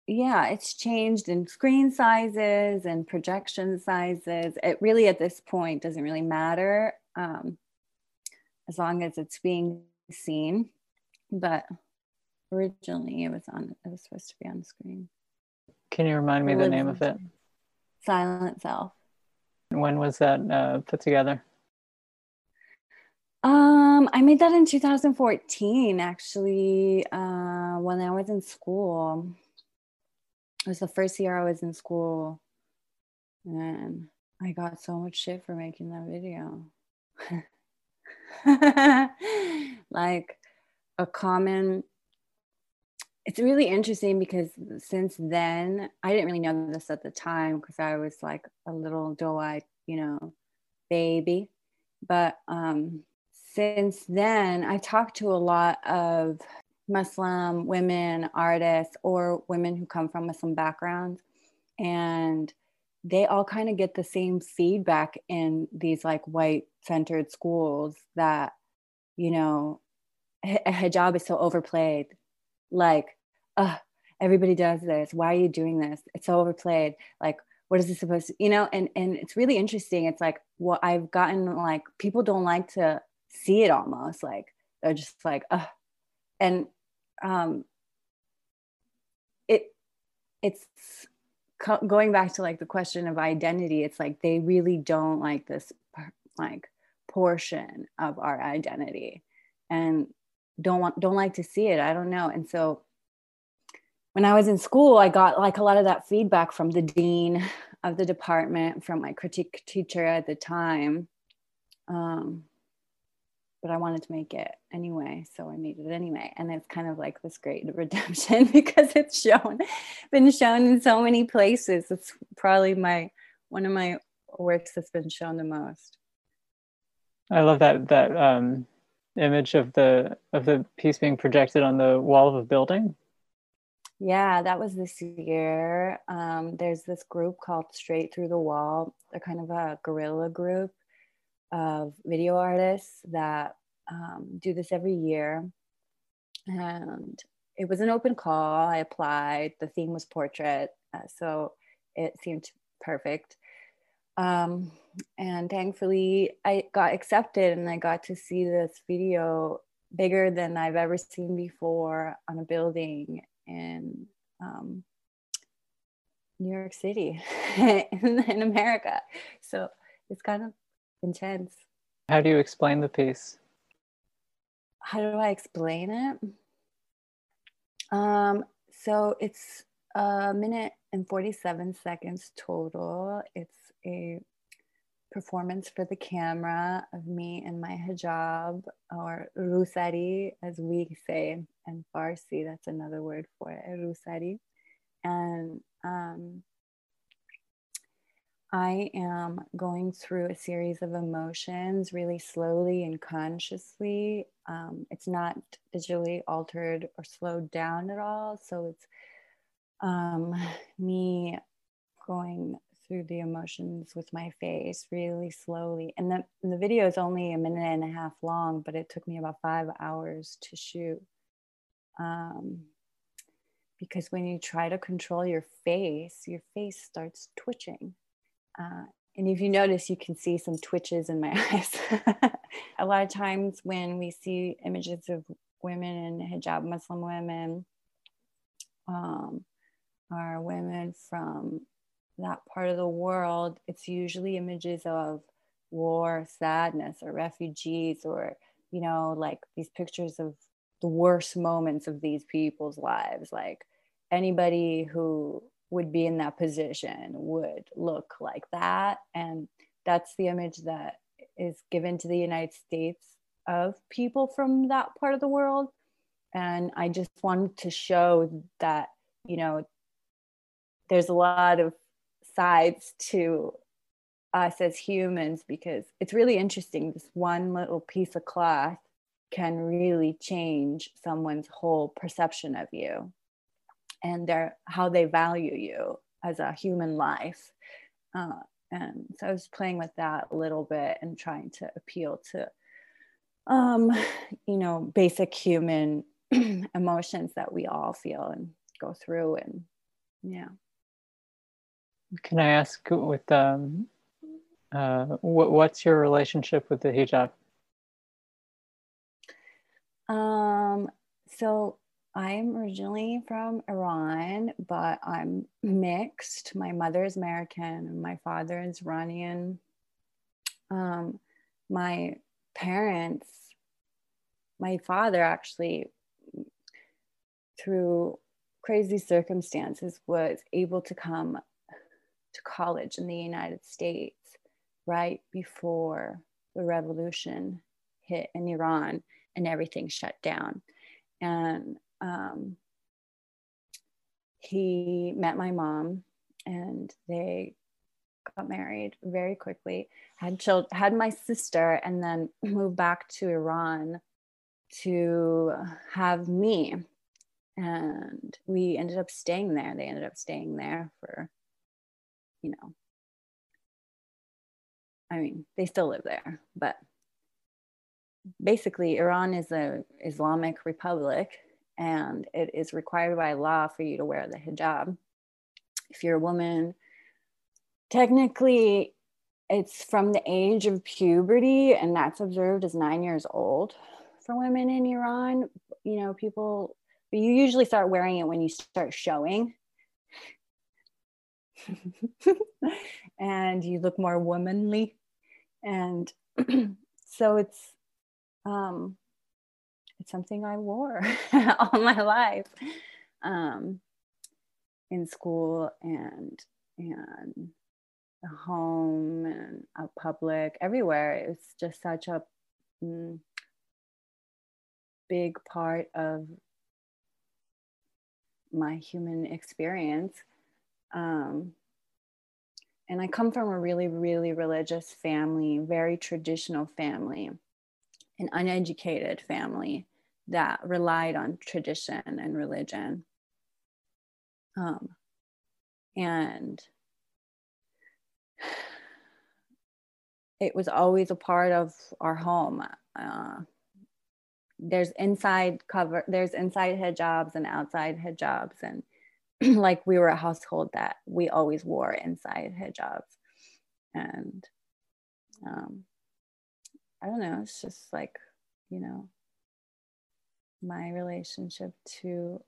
yeah, it's changed in screen sizes and projection sizes. It really, at this point, doesn't really matter um, as long as it's being seen. But originally, it was on. It was supposed to be on screen. Can you remind me the name of it? Silent Self. When was that uh, put together? Um, I made that in 2014, actually, uh, when I was in school. It was the first year I was in school, and I got so much shit for making that video. like a common it's really interesting because since then i didn't really know this at the time because i was like a little doe-eyed you know baby but um since then, I've talked to a lot of Muslim women artists or women who come from Muslim backgrounds, and they all kind of get the same feedback in these like white centered schools that, you know, a hijab is so overplayed. Like, uh, everybody does this. Why are you doing this? It's so overplayed. Like, what is this supposed to, you know? And and it's really interesting. It's like, well, I've gotten like people don't like to see it almost like they're just like and um it it's co- going back to like the question of identity it's like they really don't like this like portion of our identity and don't want don't like to see it i don't know. And so when i was in school i got like a lot of that feedback from the dean of the department from my critique teacher at the time. Um, but I wanted to make it anyway. So I made it anyway. And it's kind of like this great redemption because it's shown, been shown in so many places. It's probably my, one of my works that's been shown the most. I love that, that um, image of the, of the piece being projected on the wall of a building. Yeah, that was this year. Um, there's this group called Straight Through the Wall. They're kind of a guerrilla group of video artists that um, do this every year. And it was an open call. I applied. The theme was portrait. Uh, so it seemed perfect. Um, and thankfully, I got accepted and I got to see this video bigger than I've ever seen before on a building in um, New York City in, in America. So it's kind of intense. How do you explain the piece? How do I explain it? Um, so it's a minute and 47 seconds total. It's a performance for the camera of me and my hijab or rusari as we say in Farsi. That's another word for it, rusari. And um, I am going through a series of emotions really slowly and consciously. Um, it's not digitally altered or slowed down at all. So it's um, me going through the emotions with my face really slowly. And the, and the video is only a minute and a half long, but it took me about five hours to shoot. Um, because when you try to control your face, your face starts twitching uh, and if you notice, you can see some twitches in my eyes. a lot of times when we see images of women in hijab, Muslim women, um, women from that part of the world, it's usually images of war, sadness, or refugees, or, you know, like these pictures of the worst moments of these people's lives. Like anybody who would be in that position would look like that. And that's the image that is given to the United States of people from that part of the world. and I just wanted to show that, you know, there's a lot of sides to us as humans because it's really interesting. This one little piece of cloth can really change someone's whole perception of you and their how they value you as a human life. Uh, and so I was playing with that a little bit and trying to appeal to, um, you know, basic human emotions that we all feel and go through. And yeah. Can I ask with um, uh, what, what's your relationship with the hijab? Um, so I'm originally from Iran, but I'm mixed. My mother is American and my father is Iranian. Um, my parents, my father actually, through crazy circumstances, was able to come to college in the United States right before the revolution hit in Iran and everything shut down. And um, he met my mom and they got married very quickly had children had my sister and then moved back to iran to have me. And we ended up staying there. They ended up staying there for you know i mean they still live there but basically iran is a islamic republic and it is required by law for you to wear the hijab. If you're a woman, technically it's from the age of puberty, and that's observed as nine years old for women in Iran. You know, people, but you usually start wearing it when you start showing. and you look more womanly. And so it's, um, it's something I wore all my life um, in school and and home and a public everywhere. It's just such a mm, big part of my human experience. Um, and I come from a really, really religious family, very traditional family an uneducated family that relied on tradition and religion. Um, and it was always a part of our home. Uh, there's inside cover, there's inside hijabs and outside hijabs. And like we were a household that we always wore inside hijabs. And um, I don't know, it's just like, you know, my relationship to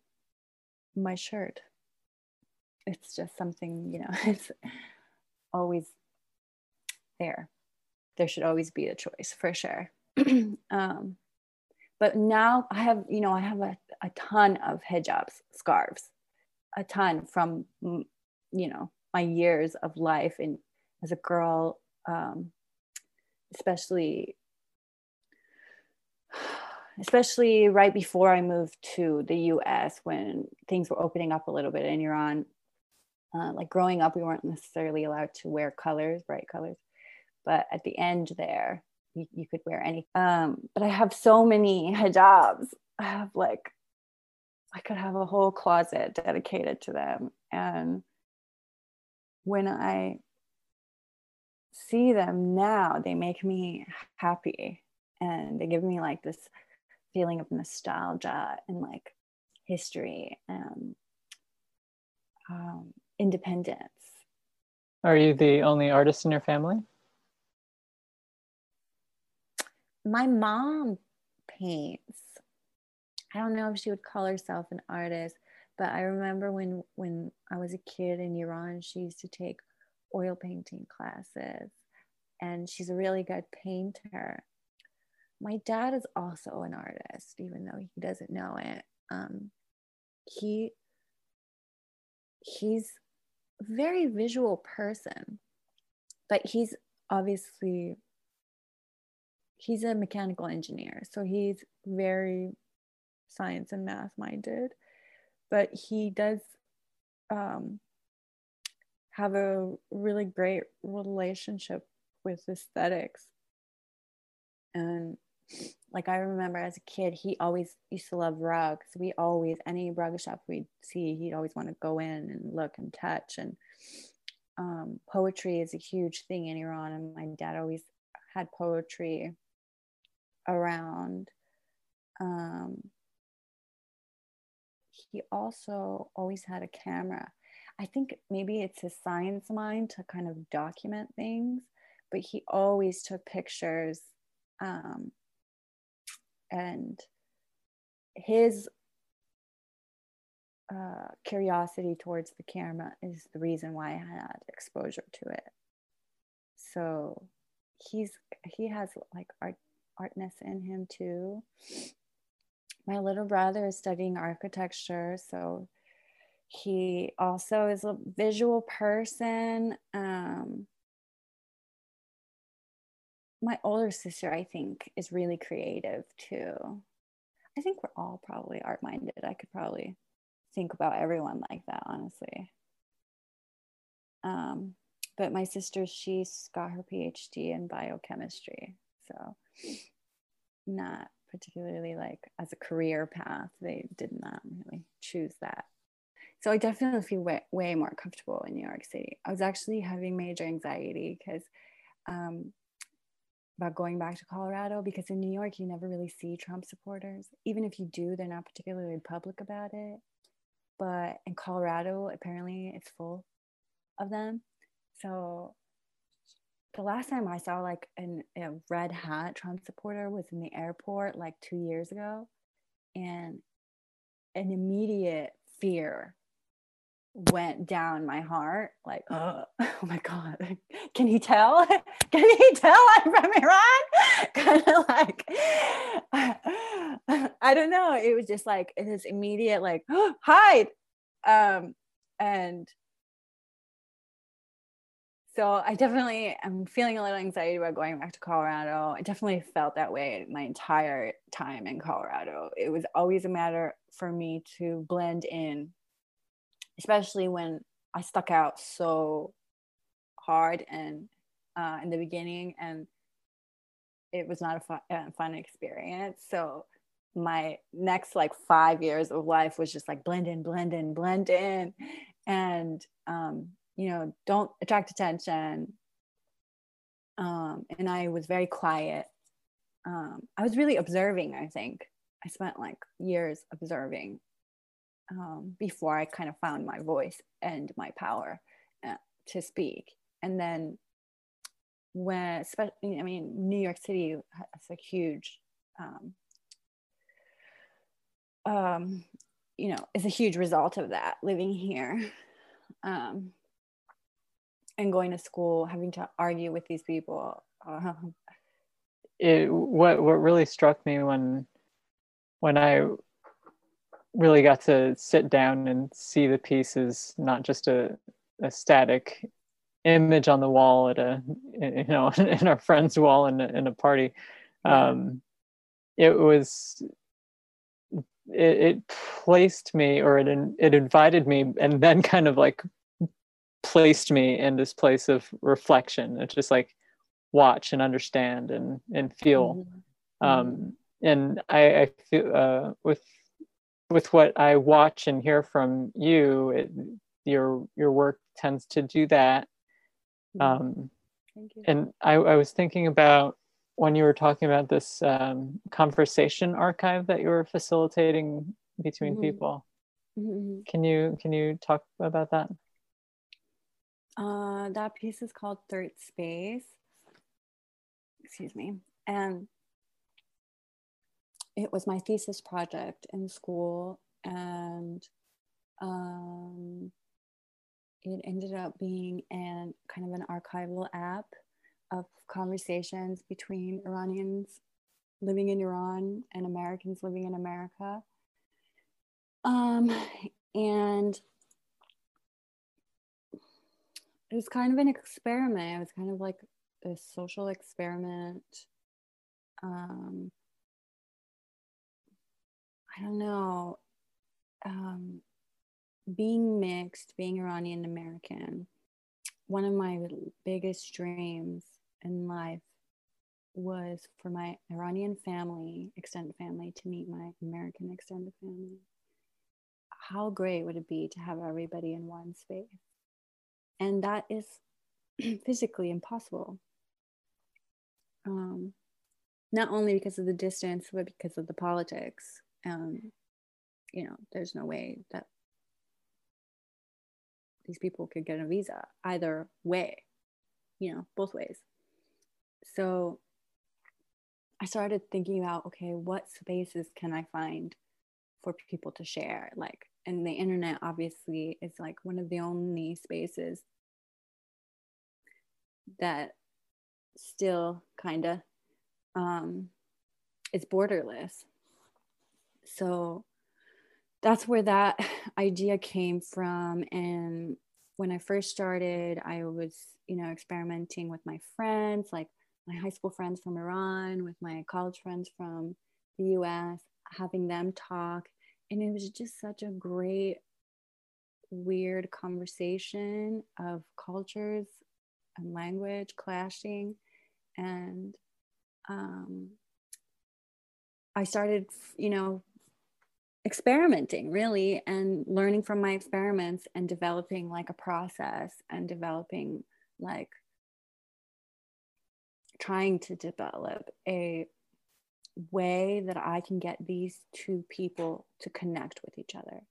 my shirt. It's just something, you know, it's always there. There should always be a choice for sure. um, but now I have, you know, I have a, a ton of hijabs, scarves, a ton from, you know, my years of life and as a girl, um, especially especially right before I moved to the US when things were opening up a little bit in Iran. Uh, like growing up, we weren't necessarily allowed to wear colors, bright colors. But at the end there, you, you could wear any. Um, but I have so many hijabs. I have like, I could have a whole closet dedicated to them. And when I see them now, they make me happy and they give me like this feeling of nostalgia and like history and um, independence. Are you the only artist in your family? My mom paints. I don't know if she would call herself an artist, but I remember when when I was a kid in Iran, she used to take oil painting classes, and she's a really good painter my dad is also an artist, even though he doesn't know it. Um, he he's a very visual person, but he's obviously he's a mechanical engineer, so he's very science and math minded, but he does um, have a really great relationship with aesthetics. And like I remember as a kid, he always used to love rugs. We always, any rug shop we'd see, he'd always want to go in and look and touch. And um, poetry is a huge thing in Iran. And my dad always had poetry around. Um, he also always had a camera. I think maybe it's his science mind to kind of document things, but he always took pictures. Um, and his uh, curiosity towards the camera is the reason why I had exposure to it. So he's he has like art artness in him too. My little brother is studying architecture, so he also is a visual person. Um, my older sister, I think, is really creative too. I think we're all probably art minded. I could probably think about everyone like that, honestly. Um, but my sister, she's got her PhD in biochemistry. So, not particularly like as a career path, they did not really choose that. So, I definitely feel way, way more comfortable in New York City. I was actually having major anxiety because um, about going back to Colorado because in New York, you never really see Trump supporters. Even if you do, they're not particularly public about it. But in Colorado, apparently it's full of them. So the last time I saw like an, a red hat Trump supporter was in the airport like two years ago. And an immediate fear went down my heart like oh, oh my god can he tell? Can he tell i'm from iran? Kind of like i don't know it was just like this immediate like oh, hide um and so i definitely am feeling a little anxiety about going back to colorado. I definitely felt that way my entire time in colorado. It was always a matter for me to blend in especially when I stuck out so hard and uh, in the beginning, and it was not a fun, uh, fun experience. So my next like five years of life was just like blend in, blend in, blend in, and um, you know, don't attract attention. Um, and I was very quiet. Um, I was really observing. I think I spent like years observing um, before I kind of found my voice and my power uh, to speak. And then when, especially, I mean, New York City has a huge, um, um, you know, is a huge result of that living here. Um, and going to school, having to argue with these people. Uh, it, what what really struck me when when I really got to sit down and see the pieces, not just a, a static image on the wall at a you know in our friend's wall in a, in a party. Um, it was it, it placed me or it it invited me and then kind of like placed me in this place of reflection. It's just like watch and understand and and feel. Mm-hmm. Um, and I, I feel uh, with with what I watch and hear from you, it, your your work tends to do that. Mm-hmm. Um, Thank you. And I, I, was thinking about when you were talking about this um, conversation archive that you were facilitating between mm-hmm. people. Mm-hmm. Can you can you talk about that? Uh, that piece is called Third Space. Excuse me, and it was my thesis project in school and um, it ended up being an kind of an archival app of conversations between Iranians living in Iran and Americans living in America. Um, and it was kind of an experiment. It was kind of like a social experiment. Um, I don't know, um, being mixed, being Iranian American, one of my biggest dreams in life was for my Iranian family, extended family, to meet my American extended family. How great would it be to have everybody in one space? And that is physically impossible. Um, not only because of the distance, but because of the politics. Um, you know, there's no way that these people could get a visa either way, you know, both ways. So I started thinking about okay, what spaces can I find for people to share? Like, and the internet obviously is like one of the only spaces that still kind of um, is borderless. So that's where that idea came from. And when I first started, I was, you know, experimenting with my friends, like my high school friends from Iran, with my college friends from the US, having them talk. And it was just such a great, weird conversation of cultures and language clashing. And um, I started, you know, experimenting really and learning from my experiments and developing like a process and developing like trying to develop a way that I can get these two people to connect with each other.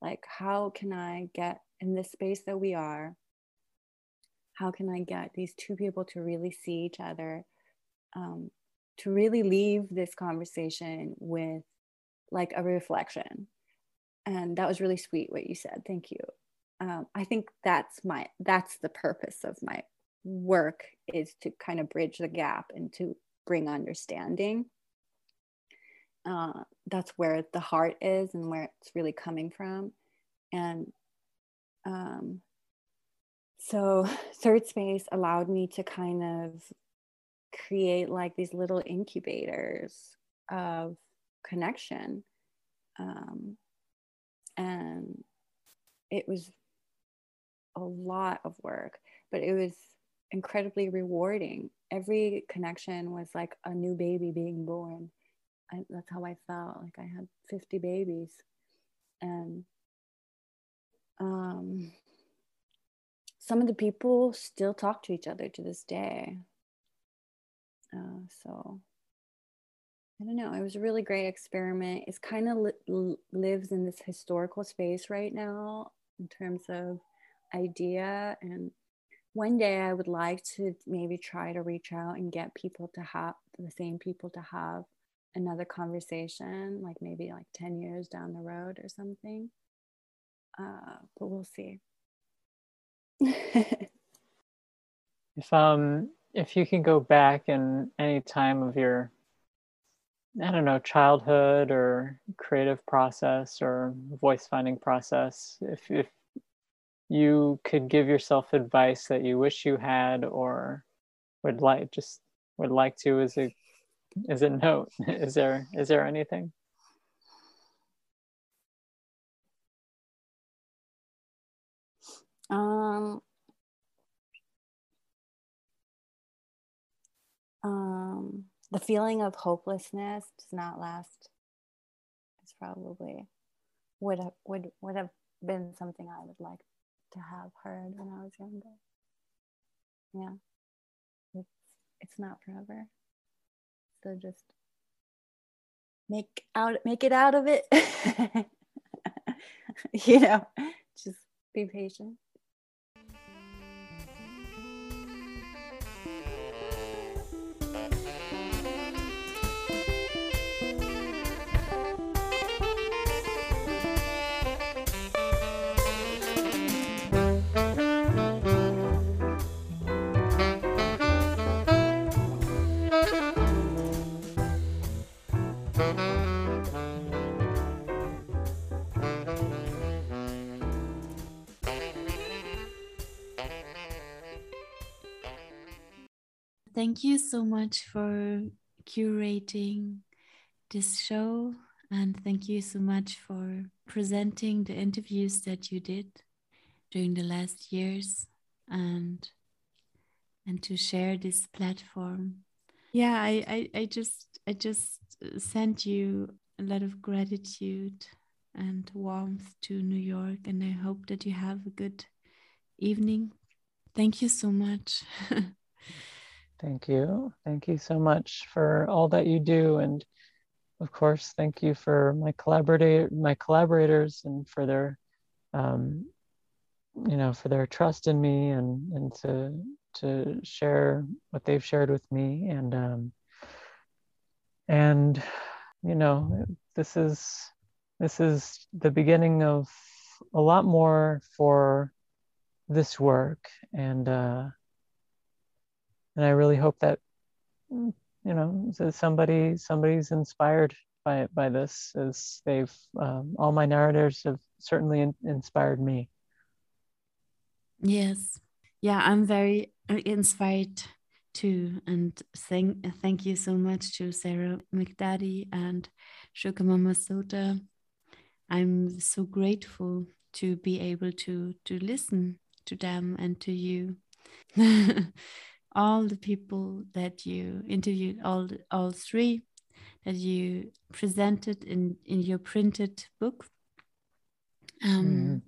Like, how can I get in this space that we are? How can I get these two people to really see each other, um, to really leave this conversation with like a reflection? And that was really sweet what you said. Thank you. Um, I think that's my that's the purpose of my work is to kind of bridge the gap and to bring understanding. Uh, that's where the heart is and where it's really coming from. And um, so, Third Space allowed me to kind of create like these little incubators of connection. Um, and it was a lot of work, but it was incredibly rewarding. Every connection was like a new baby being born. I, that's how I felt. Like I had 50 babies. And um, some of the people still talk to each other to this day. Uh, so I don't know. It was a really great experiment. It's kind of li- lives in this historical space right now in terms of idea and one day I would like to maybe try to reach out and get people to have the same people to have another conversation, like maybe like 10 years down the road or something. Uh, but we'll see. if um if you can go back in any time of your I don't know, childhood or creative process or voice finding process, if if you could give yourself advice that you wish you had or would like just would like to as a as a note is there is there anything? Um um the feeling of hopelessness does not last it's probably would have would would have been something i would like to have heard when I was younger. Yeah. It's it's not forever. So just make out make it out of it. you know, just be patient. Thank you so much for curating this show. And thank you so much for presenting the interviews that you did during the last years and and to share this platform. Yeah, I, I, I just I just sent you a lot of gratitude and warmth to New York and I hope that you have a good evening. Thank you so much. Thank you. Thank you so much for all that you do. And of course, thank you for my collaborator, my collaborators and for their, um, you know, for their trust in me and, and to, to share what they've shared with me. And, um, and, you know, this is, this is the beginning of a lot more for this work. And, uh, and I really hope that you know somebody somebody's inspired by by this as they've um, all my narrators have certainly in, inspired me. Yes, yeah, I'm very uh, inspired too, and thank thank you so much to Sara Meghdari and Sugar Mamasota. I'm so grateful to be able to to listen to them and to you. all the people that you interviewed, all all three that you presented in in your printed book, um,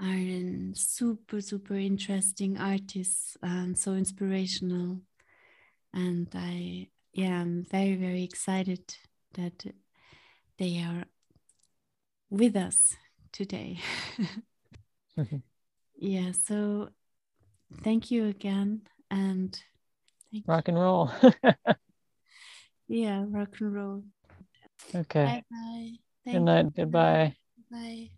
mm. are super super interesting artists and so inspirational, and I yeah I'm very very excited that they are with us today. Okay. Yeah, so thank you again and rock and roll. yeah, rock and roll. Okay. Bye-bye. Good night. Goodbye. Bye.